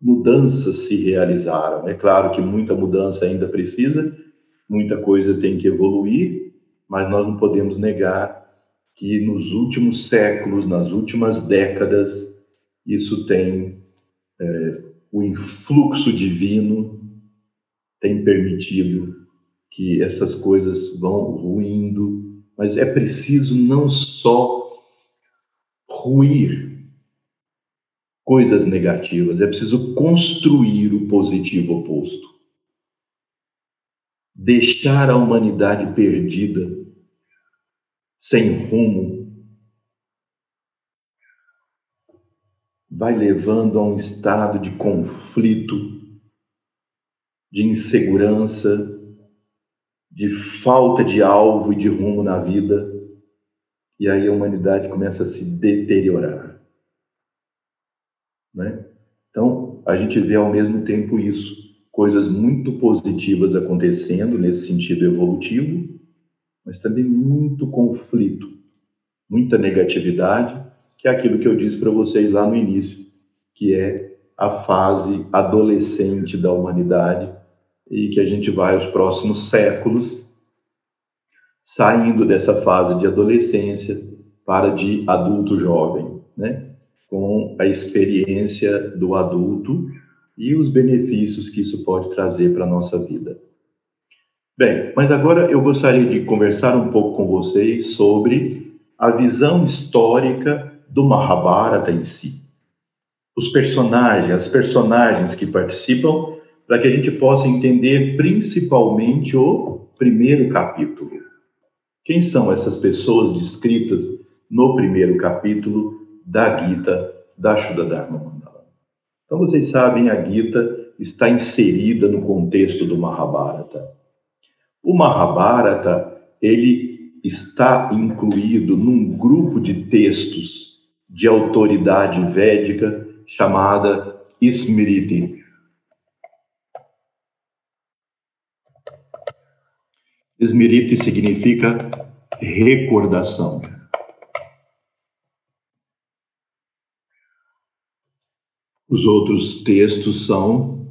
mudanças se realizaram. É claro que muita mudança ainda precisa, muita coisa tem que evoluir, mas nós não podemos negar que nos últimos séculos, nas últimas décadas, isso tem é, o influxo divino tem permitido que essas coisas vão ruindo, mas é preciso não só ruir coisas negativas, é preciso construir o positivo oposto. Deixar a humanidade perdida sem rumo, vai levando a um estado de conflito, de insegurança, de falta de alvo e de rumo na vida, e aí a humanidade começa a se deteriorar. Né? Então, a gente vê ao mesmo tempo isso, coisas muito positivas acontecendo nesse sentido evolutivo, mas também muito conflito, muita negatividade, que é aquilo que eu disse para vocês lá no início, que é a fase adolescente da humanidade, e que a gente vai aos próximos séculos saindo dessa fase de adolescência para de adulto jovem, né? Com a experiência do adulto e os benefícios que isso pode trazer para a nossa vida. Bem, mas agora eu gostaria de conversar um pouco com vocês sobre a visão histórica do Mahabharata em si. Os personagens, as personagens que participam, para que a gente possa entender principalmente o primeiro capítulo. Quem são essas pessoas descritas no primeiro capítulo da Gita da Shuddha Dharma? Então vocês sabem, a Gita está inserida no contexto do Mahabharata. O Mahabharata, ele está incluído num grupo de textos de autoridade védica chamada Smriti. Smriti significa recordação. Os outros textos são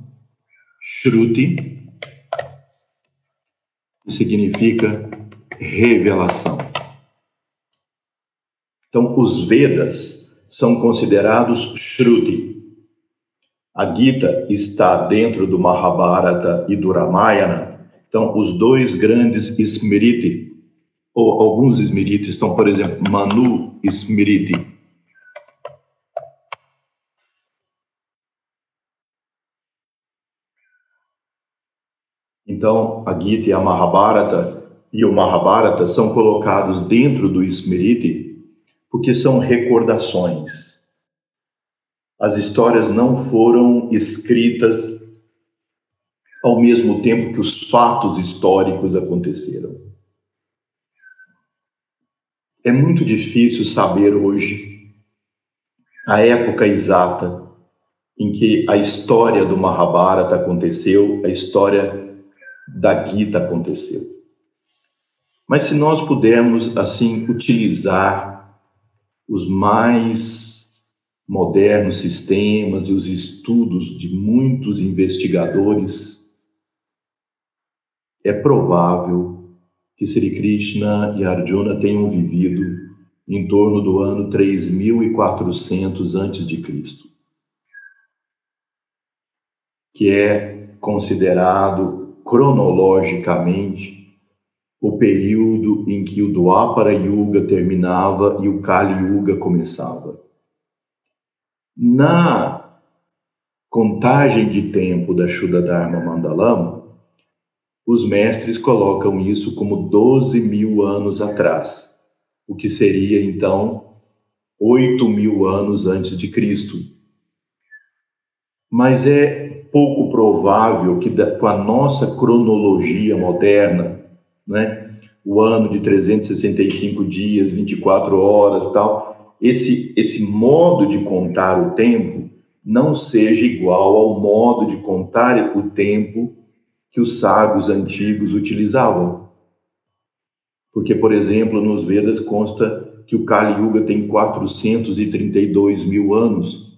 Shruti, que significa revelação. Então, os Vedas são considerados Shruti. A Gita está dentro do Mahabharata e do Ramayana, então, os dois grandes Smriti, ou alguns Smriti, estão, por exemplo, Manu Smriti. Então, a Gita e a Mahabharata e o Mahabharata são colocados dentro do Smriti porque são recordações. As histórias não foram escritas ao mesmo tempo que os fatos históricos aconteceram. É muito difícil saber hoje a época exata em que a história do Mahabharata aconteceu, a história da Gita aconteceu. Mas se nós pudermos, assim, utilizar os mais modernos sistemas e os estudos de muitos investigadores, é provável que Sri Krishna e Arjuna tenham vivido em torno do ano 3400 antes de Cristo, que é considerado cronologicamente o período em que o Dwapara Yuga terminava e o Kali Yuga começava. Na contagem de tempo da Shuddha Dharma Mandalam, os mestres colocam isso como 12 mil anos atrás, o que seria então 8 mil anos antes de Cristo. Mas é pouco provável que, com a nossa cronologia moderna, né, o ano de 365 dias, 24 horas, tal, esse esse modo de contar o tempo não seja igual ao modo de contar o tempo que os sábios antigos utilizavam. Porque, por exemplo, nos Vedas consta que o Kali Yuga tem 432 mil anos,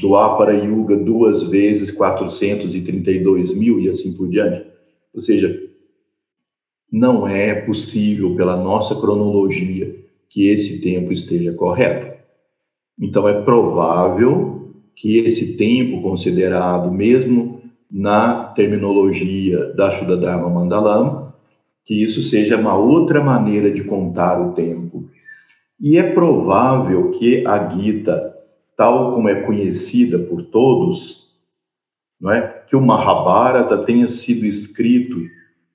do Apara Yuga duas vezes 432 mil e assim por diante. Ou seja, não é possível, pela nossa cronologia, que esse tempo esteja correto. Então, é provável que esse tempo considerado, mesmo na terminologia da Shuddha Mandalam, que isso seja uma outra maneira de contar o tempo. E é provável que a Gita, tal como é conhecida por todos, não é? que o Mahabharata tenha sido escrito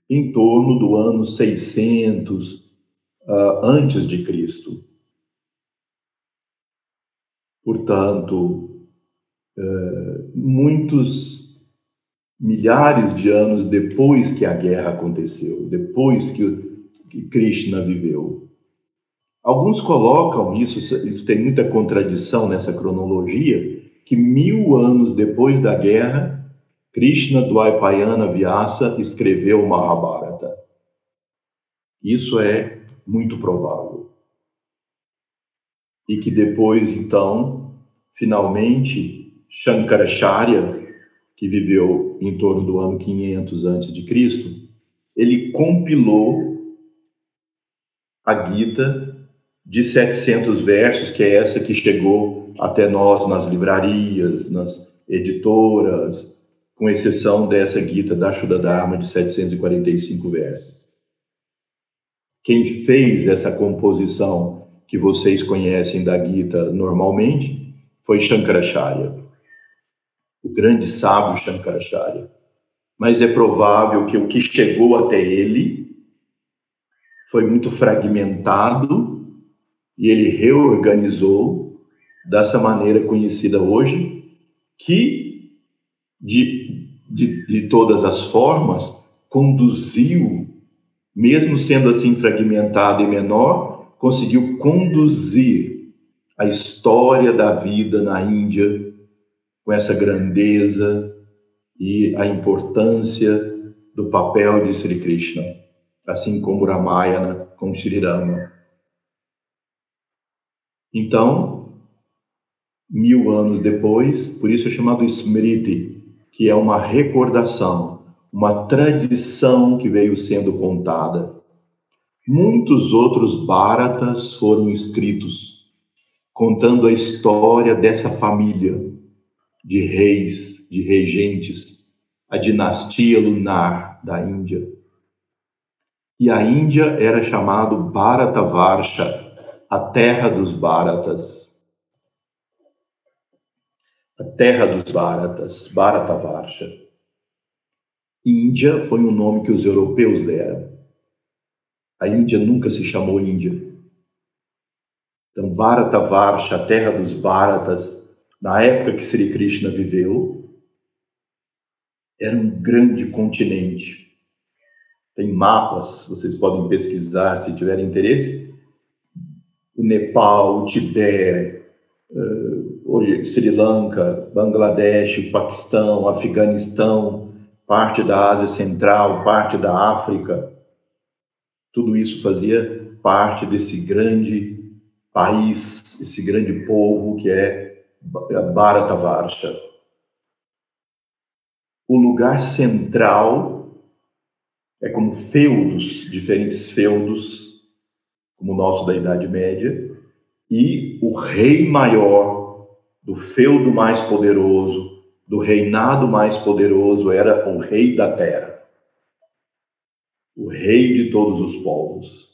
em torno do ano 600 uh, ah, antes de Cristo. Portanto, uh, muitos milhares de anos depois que a guerra aconteceu, depois que, que Krishna viveu. Alguns colocam isso, isso tem muita contradição nessa cronologia, que mil anos depois da guerra, Krishna Dvaipayana Vyasa escreveu o Mahabharata. Isso é muito provável. E que depois, então, finalmente, Shankaracharya que viveu em torno do ano 500 a.C., ele compilou a Gita de 700 versos, que é essa que chegou até nós nas livrarias, nas editoras, com exceção dessa Gita da Shuddha Dharma de 745 versos. Quem fez essa composição que vocês conhecem da Gita normalmente foi Shankaracharya, o grande sábio Shankaracharya. Mas é provável que o que chegou até ele foi muito fragmentado e ele reorganizou dessa maneira conhecida hoje, que de, de, de todas as formas conduziu, mesmo sendo assim fragmentado e menor, conseguiu conduzir a história da vida na Índia com essa grandeza e a importância do papel de Sri Krishna assim como Ramayana com Sri Rama. Então, mil anos depois, por isso é chamado Smriti, que é uma recordação, uma tradição que veio sendo contada. Muitos outros Bharatas foram escritos, contando a história dessa família de reis, de regentes, a dinastia lunar da Índia e a Índia era chamado Bharatavarsha, a terra dos Bharatas. A terra dos Bharatas, Bharatavarsha. Índia foi um nome que os europeus deram. A Índia nunca se chamou Índia. Então, Bharatavarsha, a terra dos Bharatas, na época que Sri Krishna viveu, era um grande continente tem mapas, vocês podem pesquisar se tiverem interesse. O Nepal, o Tibete, eh, hoje Sri Lanka, Bangladesh, Paquistão, Afeganistão, parte da Ásia Central, parte da África. Tudo isso fazia parte desse grande país, esse grande povo que é Bharatavarsha. O lugar central é como feudos, diferentes feudos, como o nosso da Idade Média, e o rei maior do feudo mais poderoso, do reinado mais poderoso, era o rei da terra, o rei de todos os povos.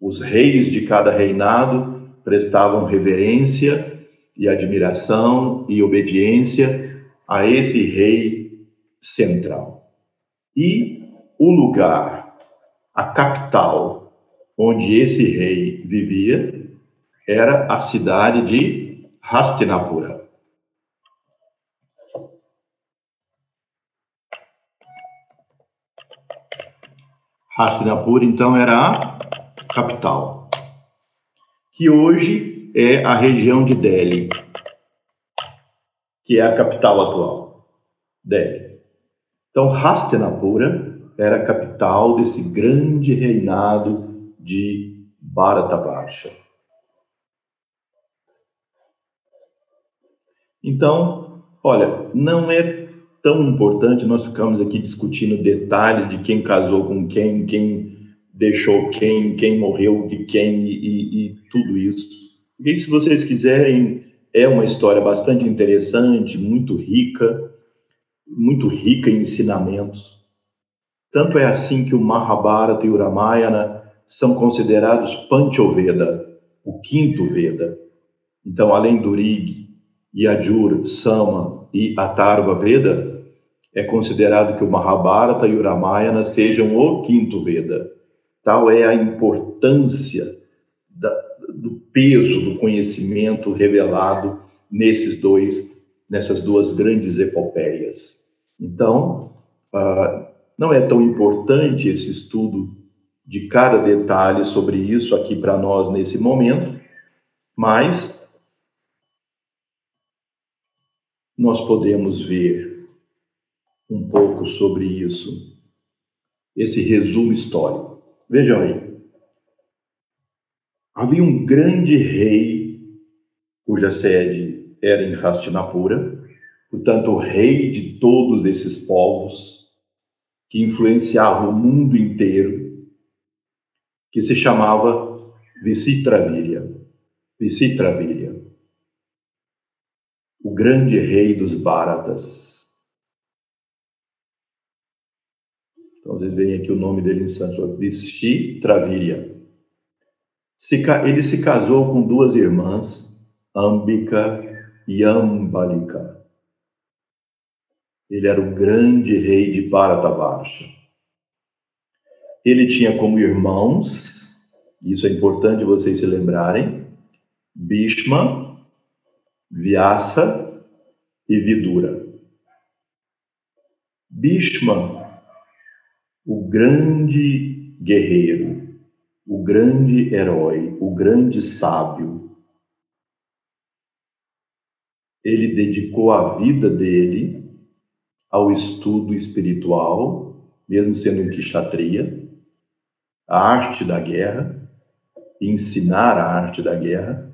Os reis de cada reinado prestavam reverência e admiração e obediência a esse rei central. E o lugar, a capital onde esse rei vivia era a cidade de Hastinapura. Hastinapura, então, era a capital, que hoje é a região de Delhi, que é a capital atual, Delhi. Então, Hastinapura era a capital desse grande reinado de Bharatavarsha. Então, olha, não é tão importante nós ficamos aqui discutindo detalhes de quem casou com quem, quem deixou quem, quem morreu de quem e, e, tudo isso. Porque se vocês quiserem, é uma história bastante interessante, muito rica, muito rica em ensinamentos. Tanto é assim que o Mahabharata e o Ramayana são considerados Panchoveda, o quinto Veda. Então, além do Rig, Yajur, Sama e Atharva Veda, é considerado que o Mahabharata e o Ramayana sejam o quinto Veda. Tal é a importância da, do peso do conhecimento revelado nesses dois, nessas duas grandes epopeias. Então, uh, não é tão importante esse estudo de cada detalhe sobre isso aqui para nós nesse momento, mas nós podemos ver um pouco sobre isso, esse resumo histórico. Vejam aí. Havia um grande rei, cuja sede era em Hastinapura, portanto, o rei de todos esses povos, que influenciava o mundo inteiro, que se chamava Visitravíria. Visitravíria, o grande rei dos Bharatas. Então, vocês veem aqui o nome dele em sânscrito, Visitravíria. Ele se casou com duas irmãs, Ambika e Ambalika. Ele era o grande rei de Bharatavarsha. Ele tinha como irmãos, isso é importante vocês se lembrarem, Bhishma, Vyasa e Vidura. Bhishma, o grande guerreiro, o grande herói, o grande sábio. Ele dedicou a vida dele ao estudo espiritual, mesmo sendo um kshatriya, a arte da guerra, ensinar a arte da guerra,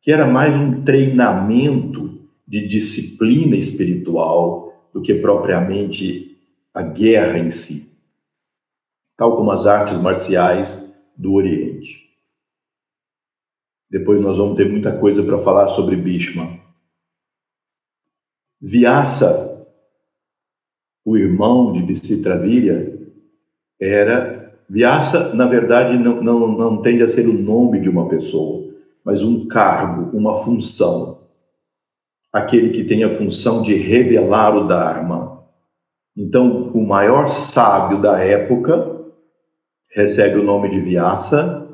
que era mais um treinamento de disciplina espiritual do que propriamente a guerra em si, tal como as artes marciais do Oriente. Depois nós vamos ter muita coisa para falar sobre Bhishma. Vyasa, o irmão de Bisitravirya, era. Vyasa, na verdade, não, não, não tende a ser o nome de uma pessoa, mas um cargo, uma função. Aquele que tem a função de revelar o Dharma. Então, o maior sábio da época recebe o nome de Vyasa,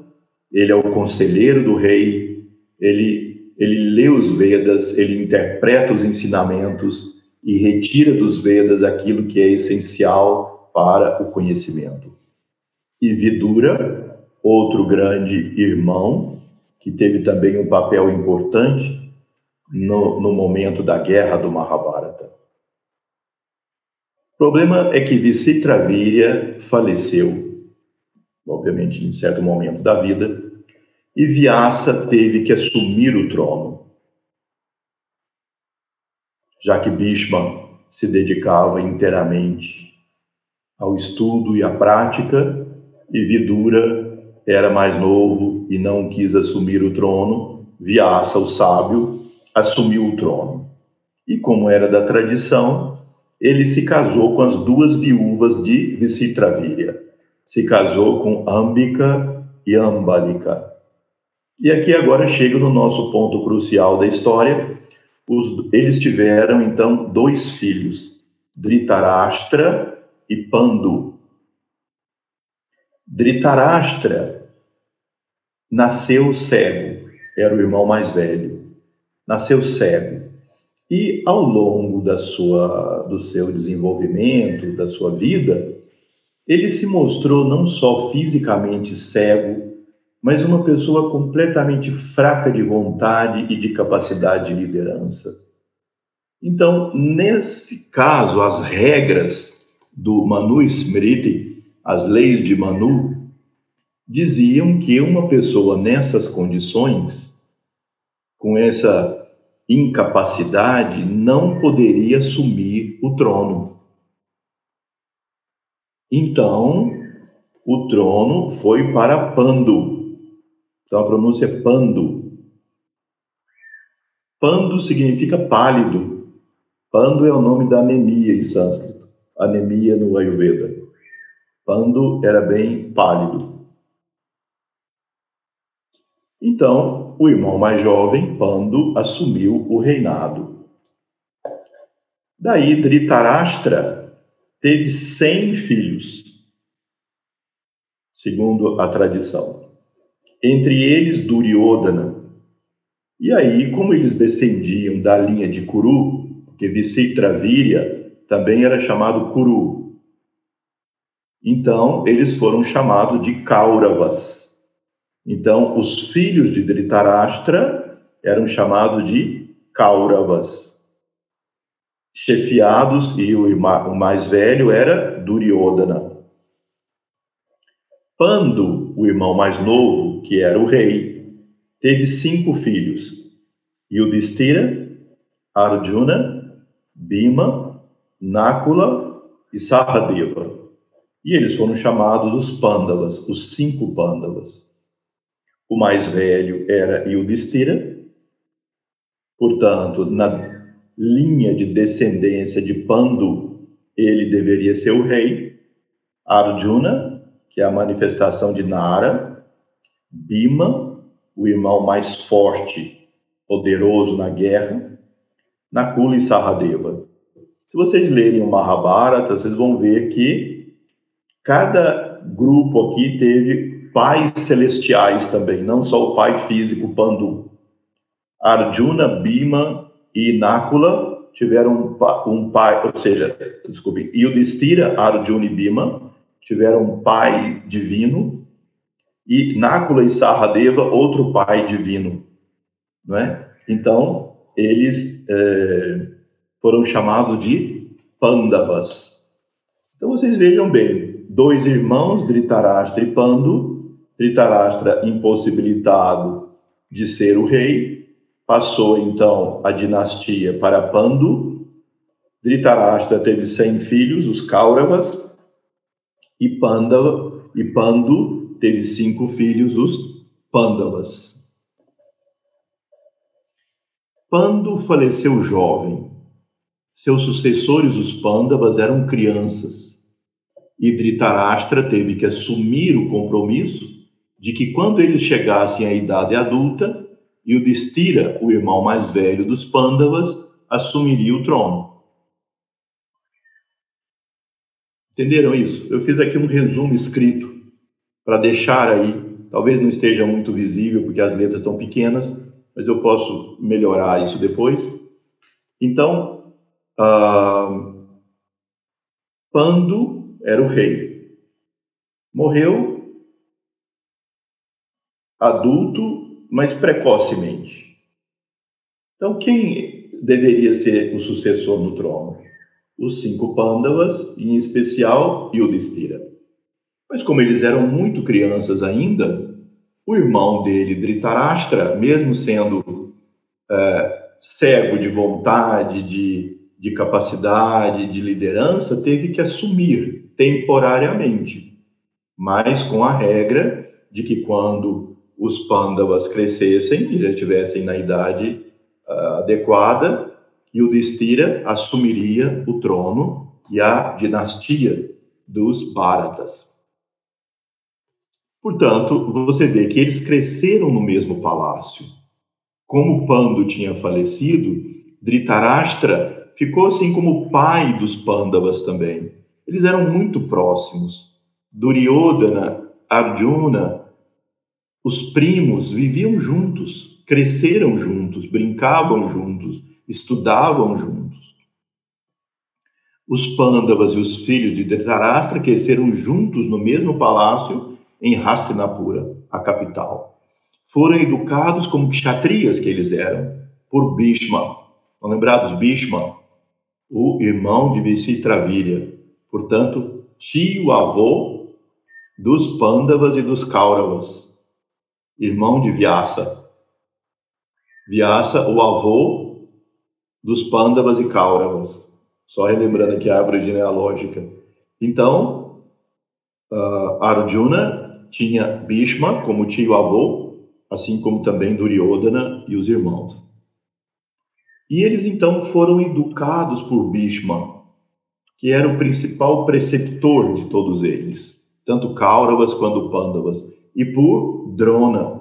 ele é o conselheiro do rei, ele, ele lê os Vedas, ele interpreta os ensinamentos e retira dos Vedas aquilo que é essencial para o conhecimento. E Vidura, outro grande irmão, que teve também um papel importante no, no momento da guerra do Mahabharata. O problema é que Visitravirya faleceu obviamente em certo momento da vida, e Vyasa teve que assumir o trono, já que Bhishma se dedicava inteiramente ao estudo e à prática, e Vidura era mais novo e não quis assumir o trono, Vyasa, o sábio, assumiu o trono. E como era da tradição, ele se casou com as duas viúvas de Visitravirya se casou com Ambika e Ambalika. E aqui agora chega no nosso ponto crucial da história. Os, eles tiveram então dois filhos, Dhritarashtra e Pandu. Dhritarashtra nasceu cego, era o irmão mais velho. Nasceu cego. E ao longo da sua, do seu desenvolvimento, da sua vida, ele se mostrou não só fisicamente cego, mas uma pessoa completamente fraca de vontade e de capacidade de liderança. Então, nesse caso, as regras do Manu Smriti, as leis de Manu, diziam que uma pessoa nessas condições, com essa incapacidade, não poderia assumir o trono. Então, o trono foi para Pando. Então, a pronúncia é Pando. Pando significa pálido. Pando é o nome da anemia em sânscrito. Anemia no Ayurveda. Pando era bem pálido. Então, o irmão mais jovem, Pando, assumiu o reinado. Daí, Dhritarashtra teve 100 filhos, segundo a tradição. Entre eles, Duryodhana. E aí, como eles descendiam da linha de Kuru, porque Visitravirya também era chamado Kuru, então eles foram chamados de Kauravas. Então, os filhos de Dhritarashtra eram chamados de Kauravas chefiados, e o, mais velho era Duryodhana. Pando, o irmão mais novo, que era o rei, teve cinco filhos: Yudhishthira, Arjuna, Bima, Nakula e Sahadeva. E eles foram chamados os Pandavas, os cinco Pandavas. O mais velho era Yudhishthira, portanto, na linha de descendência de Pandu, ele deveria ser o rei. Arjuna, que é a manifestação de Nara, Bima, o irmão mais forte, poderoso na guerra, Nakula e Sahadeva. Se vocês lerem o Mahabharata, vocês vão ver que cada grupo aqui teve pais celestiais também, não só o pai físico Pandu. Arjuna, Bhima e Nakula tiveram um pai, ou seja, desculpe, Yudhishthira, Arjuna e Bhima tiveram um pai divino e Nakula e Sahadeva outro pai divino, não é? Então eles é, foram chamados de Pandavas. Então vocês vejam bem, dois irmãos, Dhritarashtra e Pandu, Dhritarashtra impossibilitado de ser o rei, passou então a dinastia para Pandu. Dhritarashtra teve 100 filhos, os Kauravas, e Pandava e Pandu teve cinco filhos, os Pandavas. Pandu faleceu jovem. Seus sucessores, os Pandavas, eram crianças. E Dhritarashtra teve que assumir o compromisso de que quando eles chegassem à idade adulta, Yudhishthira, o irmão mais velho dos Pandavas, assumiria o trono. Entenderam isso? Eu fiz aqui um resumo escrito para deixar aí, talvez não esteja muito visível porque as letras estão pequenas, mas eu posso melhorar isso depois. Então, uh, Pando era o rei. Morreu adulto, mas precocemente. Então, quem deveria ser o sucessor no trono? Os cinco Pandavas, em especial Yudhishthira. Mas como eles eram muito crianças ainda, o irmão dele, Dhritarashtra, mesmo sendo é, cego de vontade, de, de capacidade, de liderança, teve que assumir temporariamente, mas com a regra de que quando os Pandavas crescessem e já estivessem na idade uh, adequada, Yudhishthira assumiria o trono e a dinastia dos Bharatas. Portanto, você vê que eles cresceram no mesmo palácio. Como Pando tinha falecido, Dhritarashtra ficou assim como pai dos Pandavas também. Eles eram muito próximos. Duryodhana, Arjuna, os primos viviam juntos, cresceram juntos, brincavam juntos, estudavam juntos. Os Pandavas e os filhos de Dhritarashtra cresceram juntos no mesmo palácio em Hastinapura, a capital. Foram educados como kshatriyas que eles eram, por Bhishma. Estão lembrados? Bhishma, o irmão de Vishitravirya. Portanto, tio-avô dos Pandavas e dos Kauravas. Irmão de Vyasa. Vyasa, o avô dos Pandavas e Kauravas. Só relembrando aqui a árvore genealógica. Então, uh, Arjuna tinha Bhishma como tio-avô, assim como também Duryodhana e os irmãos. E eles então foram educados por Bhishma, que era o principal preceptor de todos eles, tanto Kauravas quanto Pandavas, e por Drona,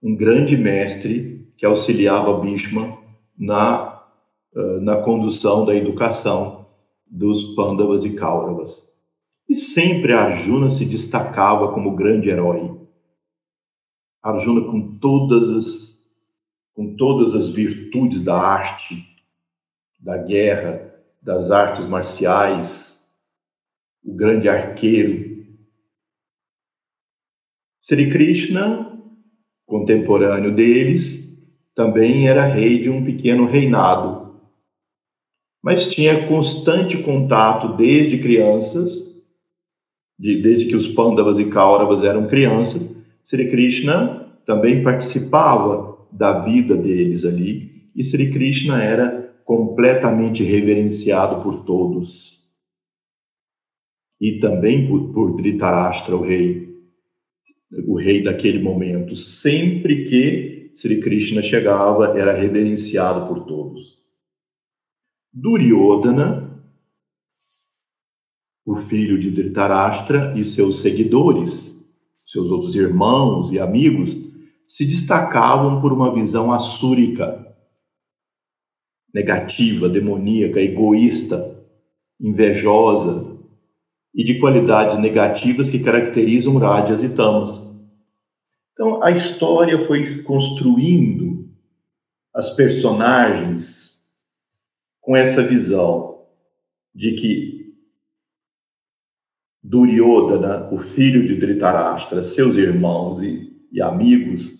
um grande mestre que auxiliava Bhishma na, eh, na condução da educação dos Pandavas e Kauravas. E sempre Arjuna se destacava como grande herói. Arjuna com todas as com todas as virtudes da arte, da guerra, das artes marciais, o grande arqueiro. Sri Krishna, contemporâneo deles, também era rei de um pequeno reinado, mas tinha constante contato desde crianças de, desde que os Pandavas e Kauravas eram crianças, Sri Krishna também participava da vida deles ali, e Sri Krishna era completamente reverenciado por todos. E também por, por Dhritarashtra, o rei, o rei daquele momento. Sempre que Sri Krishna chegava, era reverenciado por todos. Duryodhana, o filho de Dhritarashtra e seus seguidores, seus outros irmãos e amigos, se destacavam por uma visão assúrica, negativa, demoníaca, egoísta, invejosa e de qualidades negativas que caracterizam rádias e tamas. Então, a história foi construindo as personagens com essa visão de que Duryodhana, o filho de Dhritarashtra, seus irmãos e, e amigos,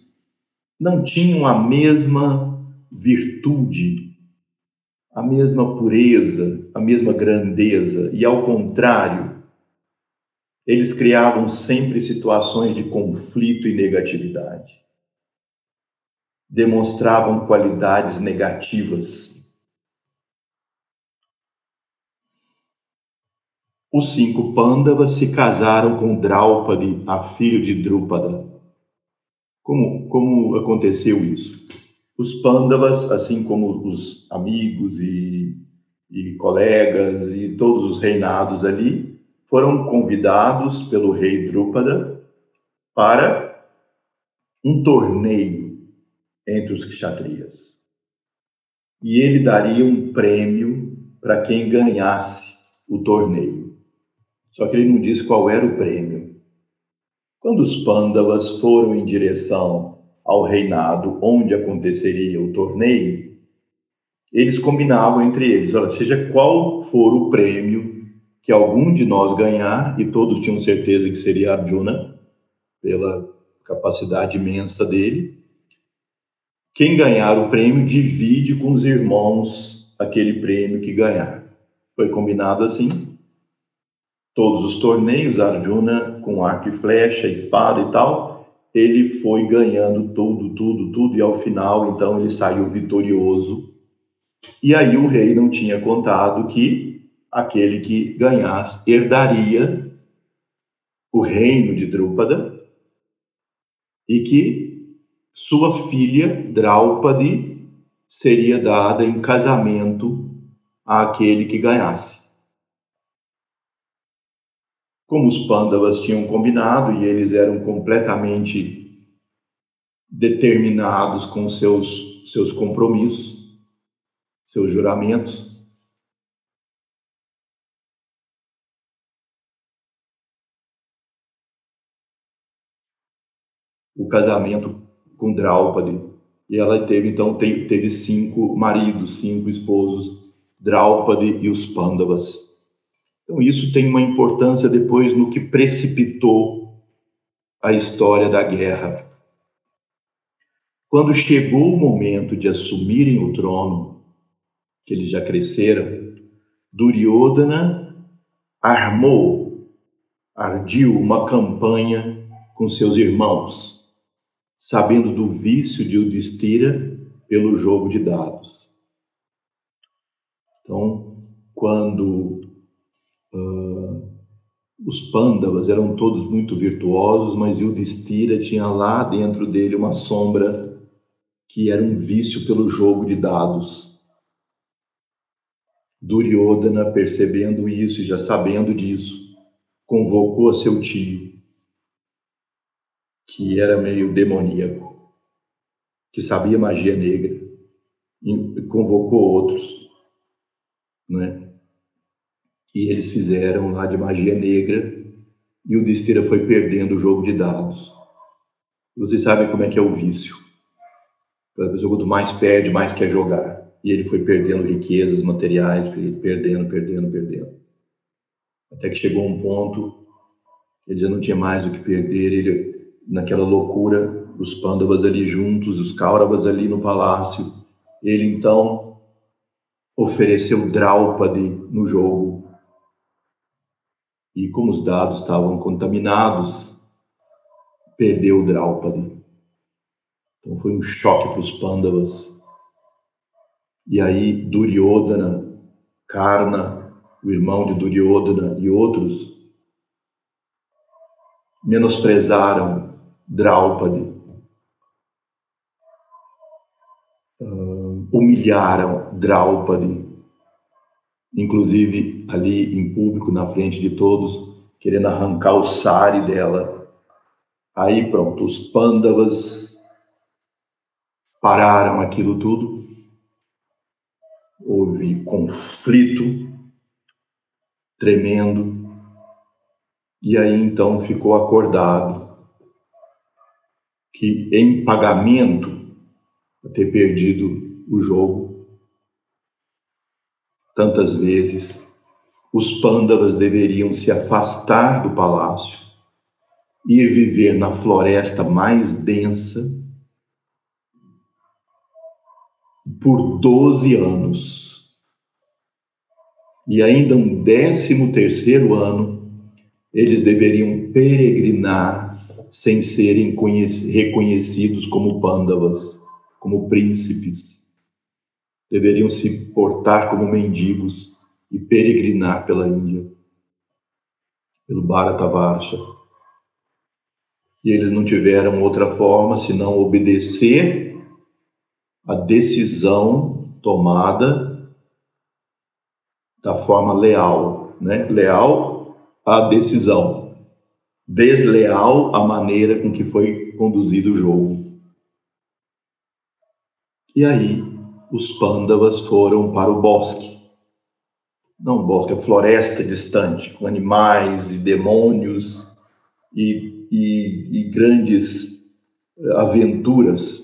não tinham a mesma virtude a mesma pureza, a mesma grandeza, e ao contrário, eles criavam sempre situações de conflito e negatividade. Demonstravam qualidades negativas. Os cinco Pandavas se casaram com Draupadi, a filha de Drupada. Como, como aconteceu isso? Os Pandavas, assim como os amigos e, e colegas e todos os reinados ali, foram convidados pelo rei Drupada para um torneio entre os kshatriyas. E ele daria um prêmio para quem ganhasse o torneio. Só que ele não disse qual era o prêmio. Quando os Pandavas foram em direção ao reinado onde aconteceria o torneio, eles combinavam entre eles, olha, seja qual for o prêmio que algum de nós ganhar, e todos tinham certeza que seria Arjuna, pela capacidade imensa dele, quem ganhar o prêmio divide com os irmãos aquele prêmio que ganhar. Foi combinado assim. Todos os torneios, Arjuna com arco e flecha, espada e tal, ele foi ganhando tudo, tudo, tudo, e ao final, então, ele saiu vitorioso. E aí o rei não tinha contado que aquele que ganhasse herdaria o reino de Drúpada e que sua filha, Draupadi, seria dada em casamento àquele que ganhasse. Como os Pandavas tinham combinado e eles eram completamente determinados com seus, seus compromissos, seus juramentos, o casamento com Draupadi. E ela teve, então, teve cinco maridos, cinco esposos, Draupadi e os Pandavas. Então, isso tem uma importância depois no que precipitou a história da guerra. Quando chegou o momento de assumirem o trono, que eles já cresceram, Duryodhana armou, ardiu uma campanha com seus irmãos, sabendo do vício de Udistira pelo jogo de dados. Então, quando Uh, os Pandavas eram todos muito virtuosos, mas Yudhishthira tinha lá dentro dele uma sombra que era um vício pelo jogo de dados. Duryodhana, percebendo isso e já sabendo disso, convocou a seu tio, que era meio demoníaco, que sabia magia negra, e convocou outros, né? Que eles fizeram lá de magia negra e o Destira foi perdendo o jogo de dados. Vocês sabem como é que é o vício. A pessoa quanto mais perde, mais quer jogar. E ele foi perdendo riquezas materiais, perdendo, perdendo, perdendo. Até que chegou um ponto ele já não tinha mais o que perder. Ele, naquela loucura, os Pandavas ali juntos, os Kauravas ali no palácio. Ele então ofereceu Draupadi no jogo e como os dados estavam contaminados, perdeu o Draupadi. Então foi um choque para os Pandavas. E aí Duryodhana, Karna, o irmão de Duryodhana e outros menosprezaram Draupadi, uh, humilharam Draupadi, inclusive ali em público, na frente de todos, querendo arrancar o sari dela. Aí pronto, os Pandavas pararam aquilo tudo, houve conflito tremendo, e aí então ficou acordado que em pagamento a ter perdido o jogo tantas vezes, os pândavas deveriam se afastar do palácio, ir viver na floresta mais densa por 12 anos. E ainda um décimo terceiro ano eles deveriam peregrinar sem serem reconhecidos como pândavas, como príncipes. Deveriam se portar como mendigos e peregrinar pela Índia, pelo Bharatavarsha. E eles não tiveram outra forma senão obedecer a decisão tomada da forma leal, né? Leal a decisão, desleal a maneira com que foi conduzido o jogo. E aí os pândavas foram para o bosque. Não bosque, a floresta distante, com animais e demônios e, e, e grandes eh, aventuras.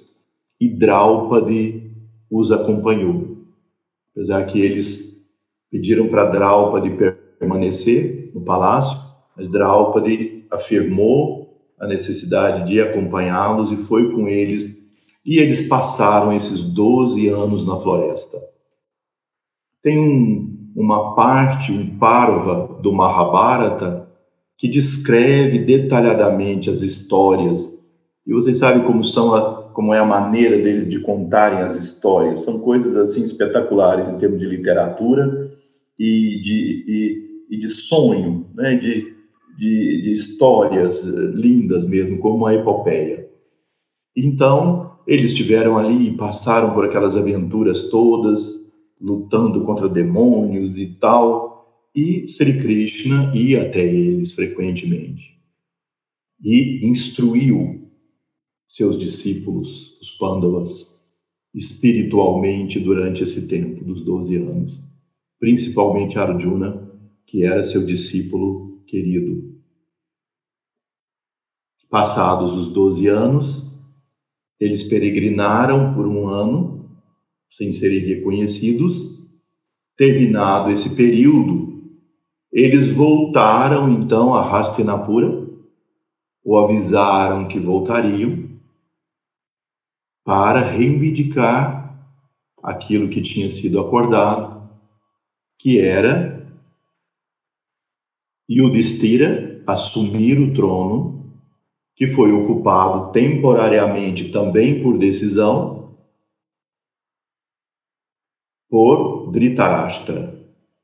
E Draupadi os acompanhou. Apesar que eles pediram para Draupadi permanecer, no palácio, mas Draupadi afirmou a necessidade de acompanhá-los e foi com eles, e eles passaram esses 12 anos na floresta. Tem um, uma parte, um parva do Mahabharata que descreve detalhadamente as histórias. E vocês sabem como são a, como é a maneira deles de contarem as histórias. São coisas assim espetaculares em termos de literatura e de e e de sonho, né? de, de, de histórias lindas mesmo, como a epopeia. Então, eles estiveram ali e passaram por aquelas aventuras todas, lutando contra demônios e tal, e Sri Krishna ia até eles frequentemente e instruiu seus discípulos, os Pandavas, espiritualmente durante esse tempo dos 12 anos, principalmente Arjuna, que era seu discípulo querido. Passados os 12 anos, eles peregrinaram por um ano, sem serem reconhecidos. Terminado esse período, eles voltaram então a Hastinapura, ou avisaram que voltariam, para reivindicar aquilo que tinha sido acordado, que era Yudhishthira assumir o trono, que foi ocupado temporariamente também por decisão por Dhritarashtra,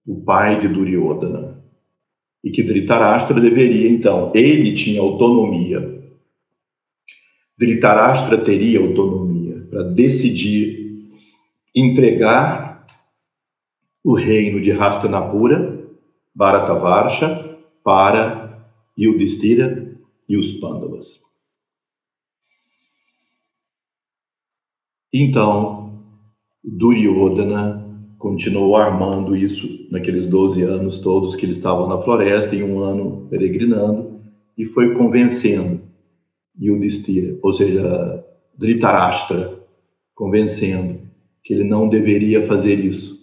o pai de Duryodhana. E que Dhritarashtra deveria, então, ele tinha autonomia. Dhritarashtra teria autonomia para decidir entregar o reino de Hastinapura, Bharatavarsha, para Yudhishthira e os Pandavas. Então, Duryodhana continuou armando isso naqueles 12 anos todos que eles estavam na floresta, em um ano peregrinando, e foi convencendo Yudhishthira, ou seja, Dhritarashtra, convencendo que ele não deveria fazer isso.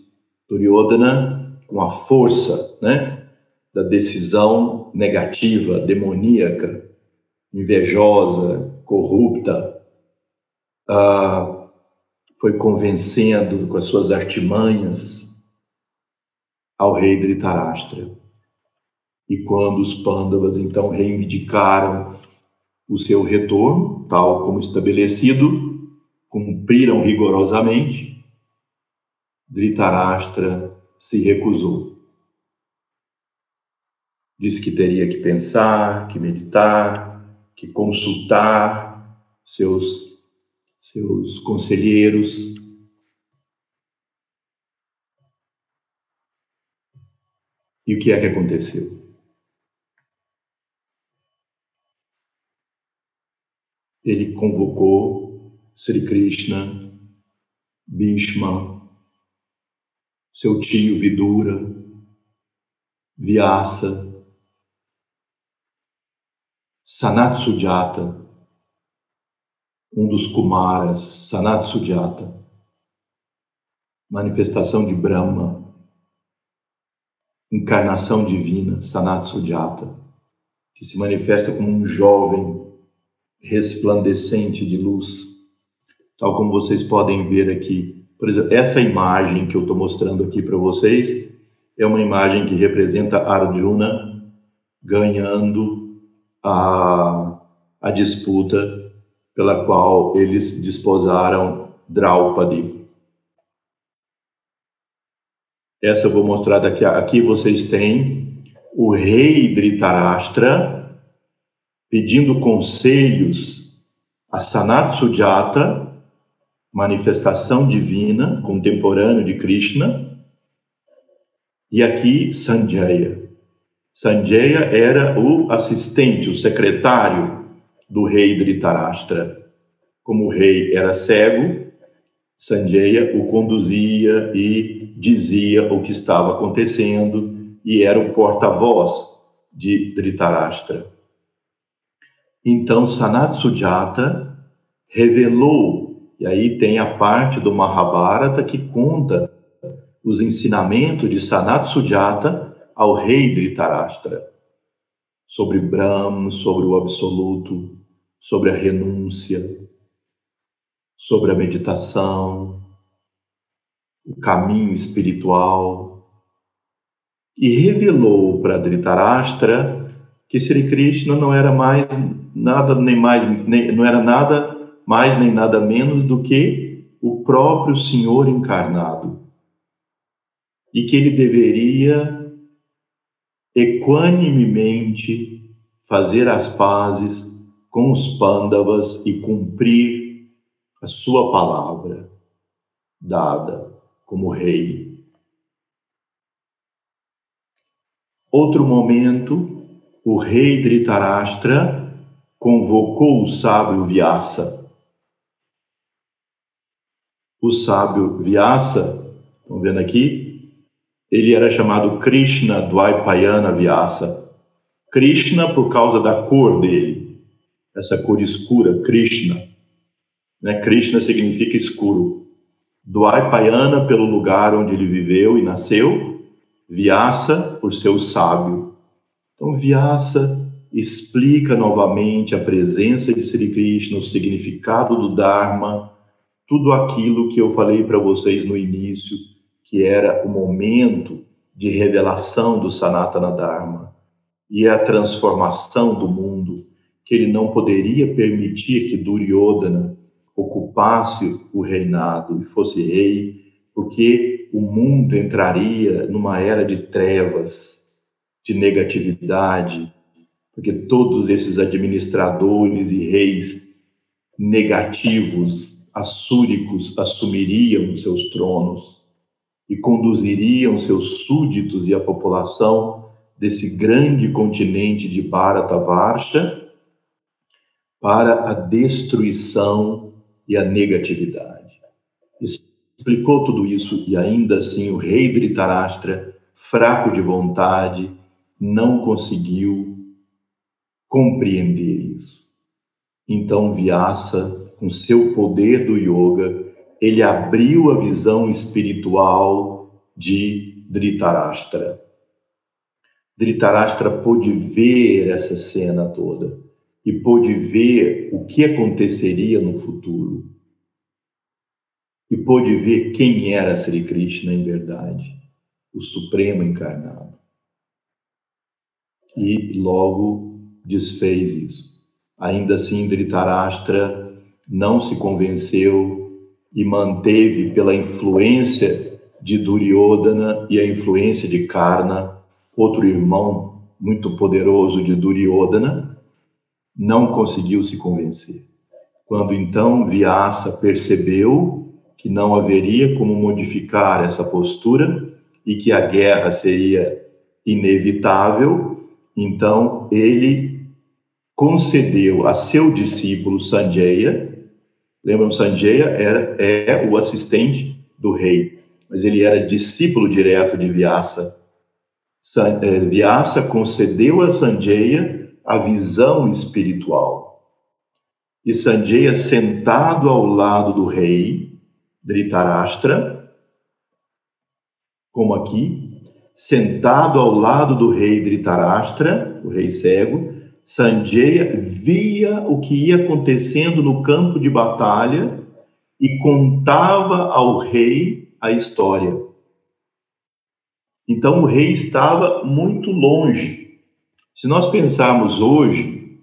Duryodhana, com a força, né, da decisão negativa, demoníaca, invejosa, corrupta, ah, foi convencendo com as suas artimanhas ao rei Dhritarashtra. E quando os Pandavas então reivindicaram o seu retorno, tal como estabelecido, cumpriram rigorosamente, Dhritarashtra se recusou. Disse que teria que pensar, que meditar, que consultar seus, seus conselheiros. E o que é que aconteceu? Ele convocou Sri Krishna, Bhishma, seu tio Vidura, Vyasa, Sanat Sujata, um dos Kumaras, Sanat Sujata, manifestação de Brahma, encarnação divina, Sanat Sujata, que se manifesta como um jovem resplandecente de luz, tal como vocês podem ver aqui. Por exemplo, essa imagem que eu estou mostrando aqui para vocês é uma imagem que representa Arjuna ganhando a, a disputa pela qual eles desposaram Draupadi. Essa eu vou mostrar daqui. Aqui vocês têm o rei Dhritarashtra pedindo conselhos a Sanat Sujata manifestação divina, contemporâneo de Krishna, e aqui Sanjaya. Sanjaya era o assistente, o secretário do rei Dhritarashtra. Como o rei era cego, Sanjaya o conduzia e dizia o que estava acontecendo e era o porta-voz de Dhritarashtra. Então Sanat Sujata revelou e aí tem a parte do Mahabharata que conta os ensinamentos de Sanat Sujata ao rei Dhritarashtra sobre Brahma, sobre o absoluto, sobre a renúncia, sobre a meditação, o caminho espiritual e revelou para Dhritarashtra que Sri Krishna não era mais nada nem mais nem, não era nada mais nem nada menos do que o próprio Senhor encarnado. E que ele deveria equanimemente fazer as pazes com os pândavas e cumprir a sua palavra dada como rei. Outro momento, o rei Dhritarashtra convocou o sábio Vyasa o sábio Vyasa, estão vendo aqui? Ele era chamado Krishna Dvaipayana Vyasa. Krishna por causa da cor dele, essa cor escura, Krishna. Né? Krishna significa escuro. Dvaipayana pelo lugar onde ele viveu e nasceu, Vyasa por ser sábio. Então Vyasa explica novamente a presença de Sri Krishna, o significado do Dharma, tudo aquilo que eu falei para vocês no início, que era o momento de revelação do Sanatana Dharma e a transformação do mundo, que ele não poderia permitir que Duryodhana ocupasse o reinado e fosse rei, porque o mundo entraria numa era de trevas, de negatividade, porque todos esses administradores e reis negativos assúricos assumiriam seus tronos e conduziriam seus súditos e a população desse grande continente de Bharatavarsha para a destruição e a negatividade. Explicou tudo isso e ainda assim o rei Dhritarashtra, fraco de vontade, não conseguiu compreender isso. Então Vyasa com seu poder do yoga, ele abriu a visão espiritual de Dhritarashtra. Dhritarashtra pôde ver essa cena toda e pôde ver o que aconteceria no futuro. E pôde ver quem era Sri Krishna em verdade, o Supremo encarnado. E logo desfez isso. Ainda assim, Dhritarashtra não se convenceu e manteve pela influência de Duryodhana e a influência de Karna, outro irmão muito poderoso de Duryodhana, não conseguiu se convencer. Quando então Vyasa percebeu que não haveria como modificar essa postura e que a guerra seria inevitável, então ele concedeu a seu discípulo Sanjaya, lembram Sanjaya era é o assistente do rei, mas ele era discípulo direto de Vyasa. Eh, Vyasa concedeu a Sanjaya a visão espiritual. E Sanjaya, sentado ao lado do rei, Dhritarashtra, como aqui, sentado ao lado do rei Dhritarashtra, o rei cego, Sanjaya via o que ia acontecendo no campo de batalha e contava ao rei a história. Então o rei estava muito longe. Se nós pensarmos hoje,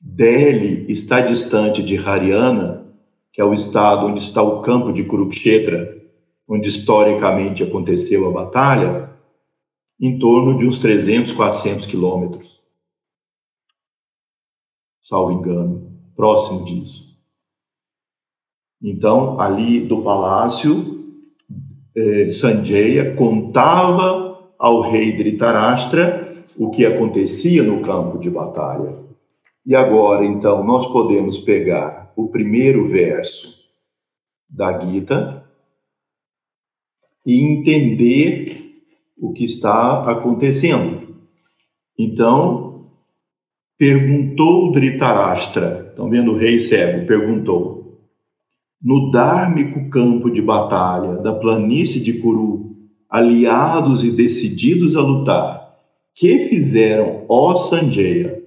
Delhi está distante de Haryana, que é o estado onde está o campo de Kurukshetra, onde historicamente aconteceu a batalha, em torno de uns 300, 400 quilômetros. Salvo engano, próximo disso. Então, ali do palácio, eh, Sanjaya contava ao rei Dhritarashtra o que acontecia no campo de batalha. E agora, então, nós podemos pegar o primeiro verso da Gita e entender o que está acontecendo. Então, perguntou Dhritarashtra, estão vendo o rei cego, perguntou, no dármico campo de batalha da planície de Curu, aliados e decididos a lutar, que fizeram, ó Sanjaya?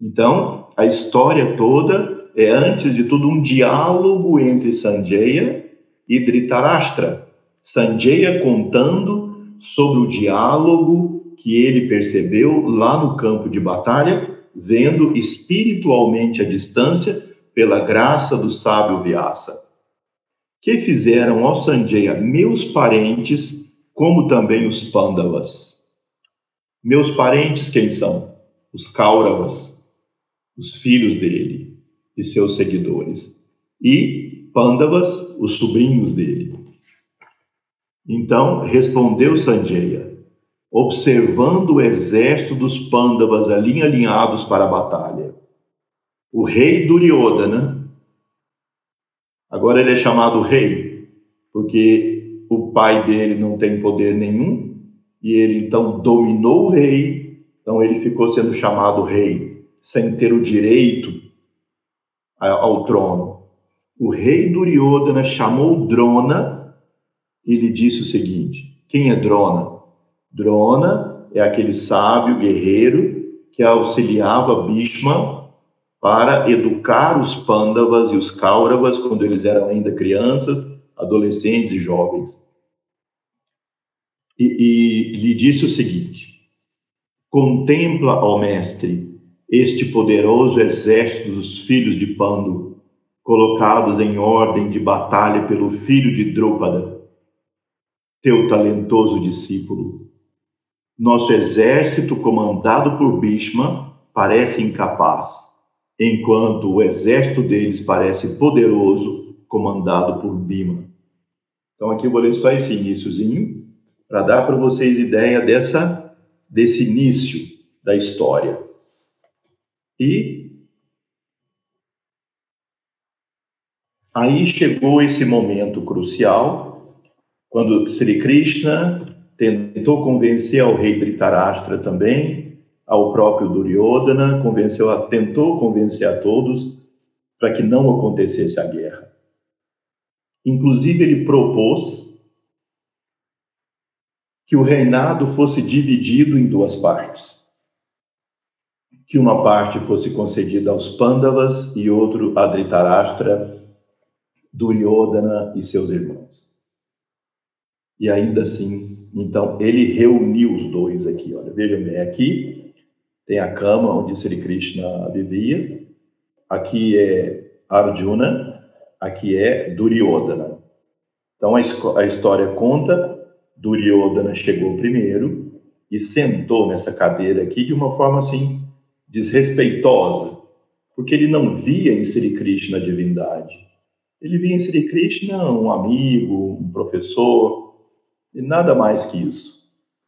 Então, a história toda é, antes de tudo, um diálogo entre Sanjaya e Dhritarashtra. Sanjaya contando sobre o diálogo que ele percebeu lá no campo de batalha, vendo espiritualmente a distância pela graça do sábio Vyasa, que fizeram ao Sanjaya meus parentes, como também os Pandavas. Meus parentes quem são? Os Kauravas, os filhos dele e seus seguidores. E Pandavas, os sobrinhos dele. Então respondeu Sanjaya, observando o exército dos Pandavas ali alinhados para a batalha o rei Duryodhana, agora ele é chamado rei, porque o pai dele não tem poder nenhum, e ele então dominou o rei, então ele ficou sendo chamado rei, sem ter o direito ao trono. O rei Duryodhana chamou Drona e lhe disse o seguinte: Quem é Drona? Drona é aquele sábio guerreiro que auxiliava Bhishma para educar os Pandavas e os Kauravas quando eles eram ainda crianças, adolescentes e jovens. E, e lhe disse o seguinte: Contempla, ó mestre, este poderoso exército dos filhos de Pando, colocados em ordem de batalha pelo filho de Drúpada, teu talentoso discípulo. Nosso exército, comandado por Bhishma, parece incapaz enquanto o exército deles parece poderoso, comandado por Bima. Então aqui eu vou ler só esse iníciozinho para dar para vocês ideia dessa desse início da história. E aí chegou esse momento crucial quando Sri Krishna tentou convencer ao rei Dhritarashtra também ao próprio Duryodhana, convenceu, tentou convencer a todos para que não acontecesse a guerra. Inclusive, ele propôs que o reinado fosse dividido em duas partes. Que uma parte fosse concedida aos Pandavas e outro a Dhritarashtra, Duryodhana e seus irmãos. E ainda assim, então, ele reuniu os dois aqui. Olha, vejam bem, aqui tem a cama onde Sri Krishna vivia, aqui é Arjuna, aqui é Duryodhana. Então a, a história conta, Duryodhana chegou primeiro e sentou nessa cadeira aqui de uma forma assim desrespeitosa, porque ele não via em Sri Krishna a divindade. Ele via em Sri Krishna um amigo, um professor, e nada mais que isso.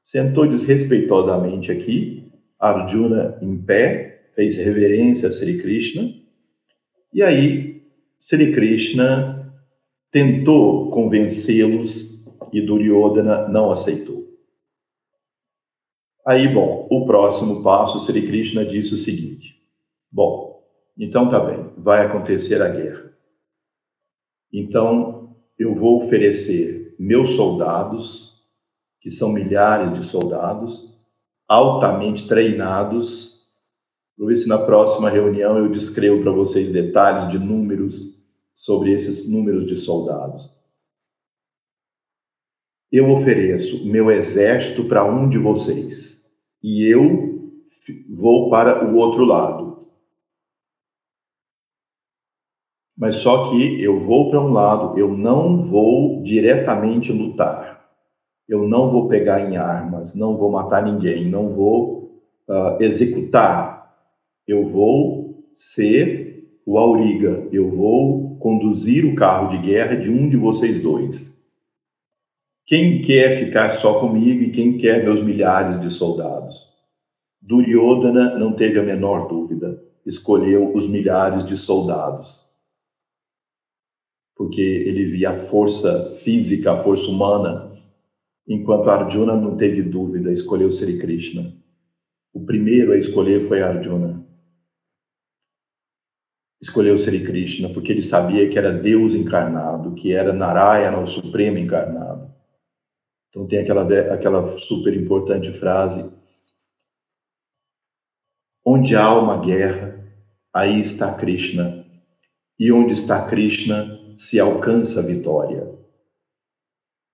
Sentou desrespeitosamente aqui, Arjuna em pé, fez reverência a Sri Krishna, e aí Sri Krishna tentou convencê-los e Duryodhana não aceitou. Aí, bom, o próximo passo, Sri Krishna disse o seguinte: Bom, então tá bem, vai acontecer a guerra. Então eu vou oferecer meus soldados, que são milhares de soldados, altamente treinados. Vou ver se na próxima reunião eu descrevo para vocês detalhes de números sobre esses números de soldados. Eu ofereço meu exército para um de vocês e eu vou para o outro lado. Mas só que eu vou para um lado, eu não vou diretamente lutar. Eu não vou pegar em armas, não vou matar ninguém, não vou uh, executar. Eu vou ser o auriga, eu vou conduzir o carro de guerra de um de vocês dois. Quem quer ficar só comigo e quem quer meus milhares de soldados? Duryodhana não teve a menor dúvida, escolheu os milhares de soldados. Porque ele via a força física, a força humana, enquanto Arjuna não teve dúvida, escolheu Sri Krishna. O primeiro a escolher foi Arjuna. Escolheu Sri Krishna porque ele sabia que era Deus encarnado, que era Narayana, o Supremo encarnado. Então tem aquela, aquela super importante frase: Onde há uma guerra, aí está Krishna. E onde está Krishna, se alcança a vitória.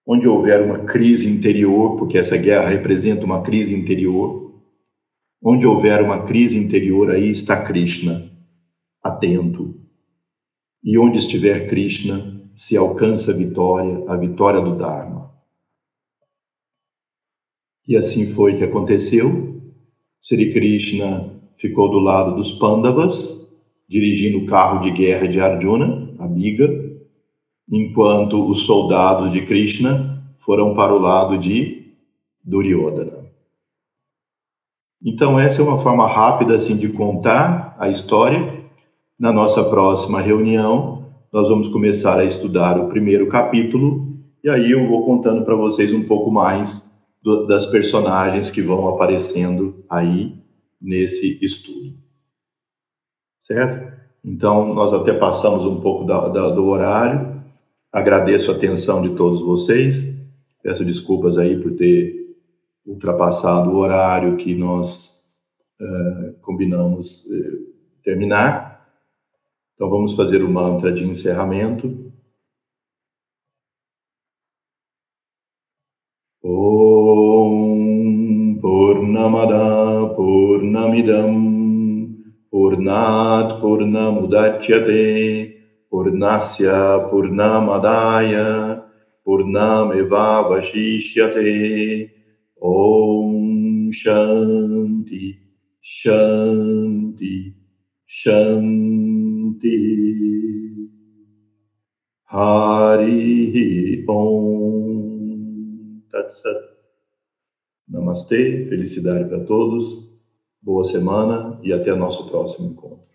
Onde houver uma crise interior, porque essa guerra representa uma crise interior, onde houver uma crise interior, aí está Krishna, atento. E onde estiver Krishna, se alcança a vitória, a vitória do Dharma. E assim foi que aconteceu. Sri Krishna ficou do lado dos Pandavas, dirigindo o carro de guerra de Arjuna, a Biga, enquanto os soldados de Krishna foram para o lado de Duryodhana. Então essa é uma forma rápida assim de contar a história. Na nossa próxima reunião, nós vamos começar a estudar o primeiro capítulo e aí eu vou contando para vocês um pouco mais do, das personagens que vão aparecendo aí nesse estudo. Certo? Então, nós até passamos um pouco da, da, do horário. Agradeço a atenção de todos vocês. Peço desculpas aí por ter ultrapassado o horário que nós uh, combinamos uh, terminar. Então, vamos fazer o mantra de encerramento. Purnamada Purnamidam Purnat Purnamudachyate Purnasya Purnamadaya Purnameva Vashishyate Om Shanti Shanti Shanti Hari Om Tatsat Namastê, felicidade para todos, boa semana e até nosso próximo encontro.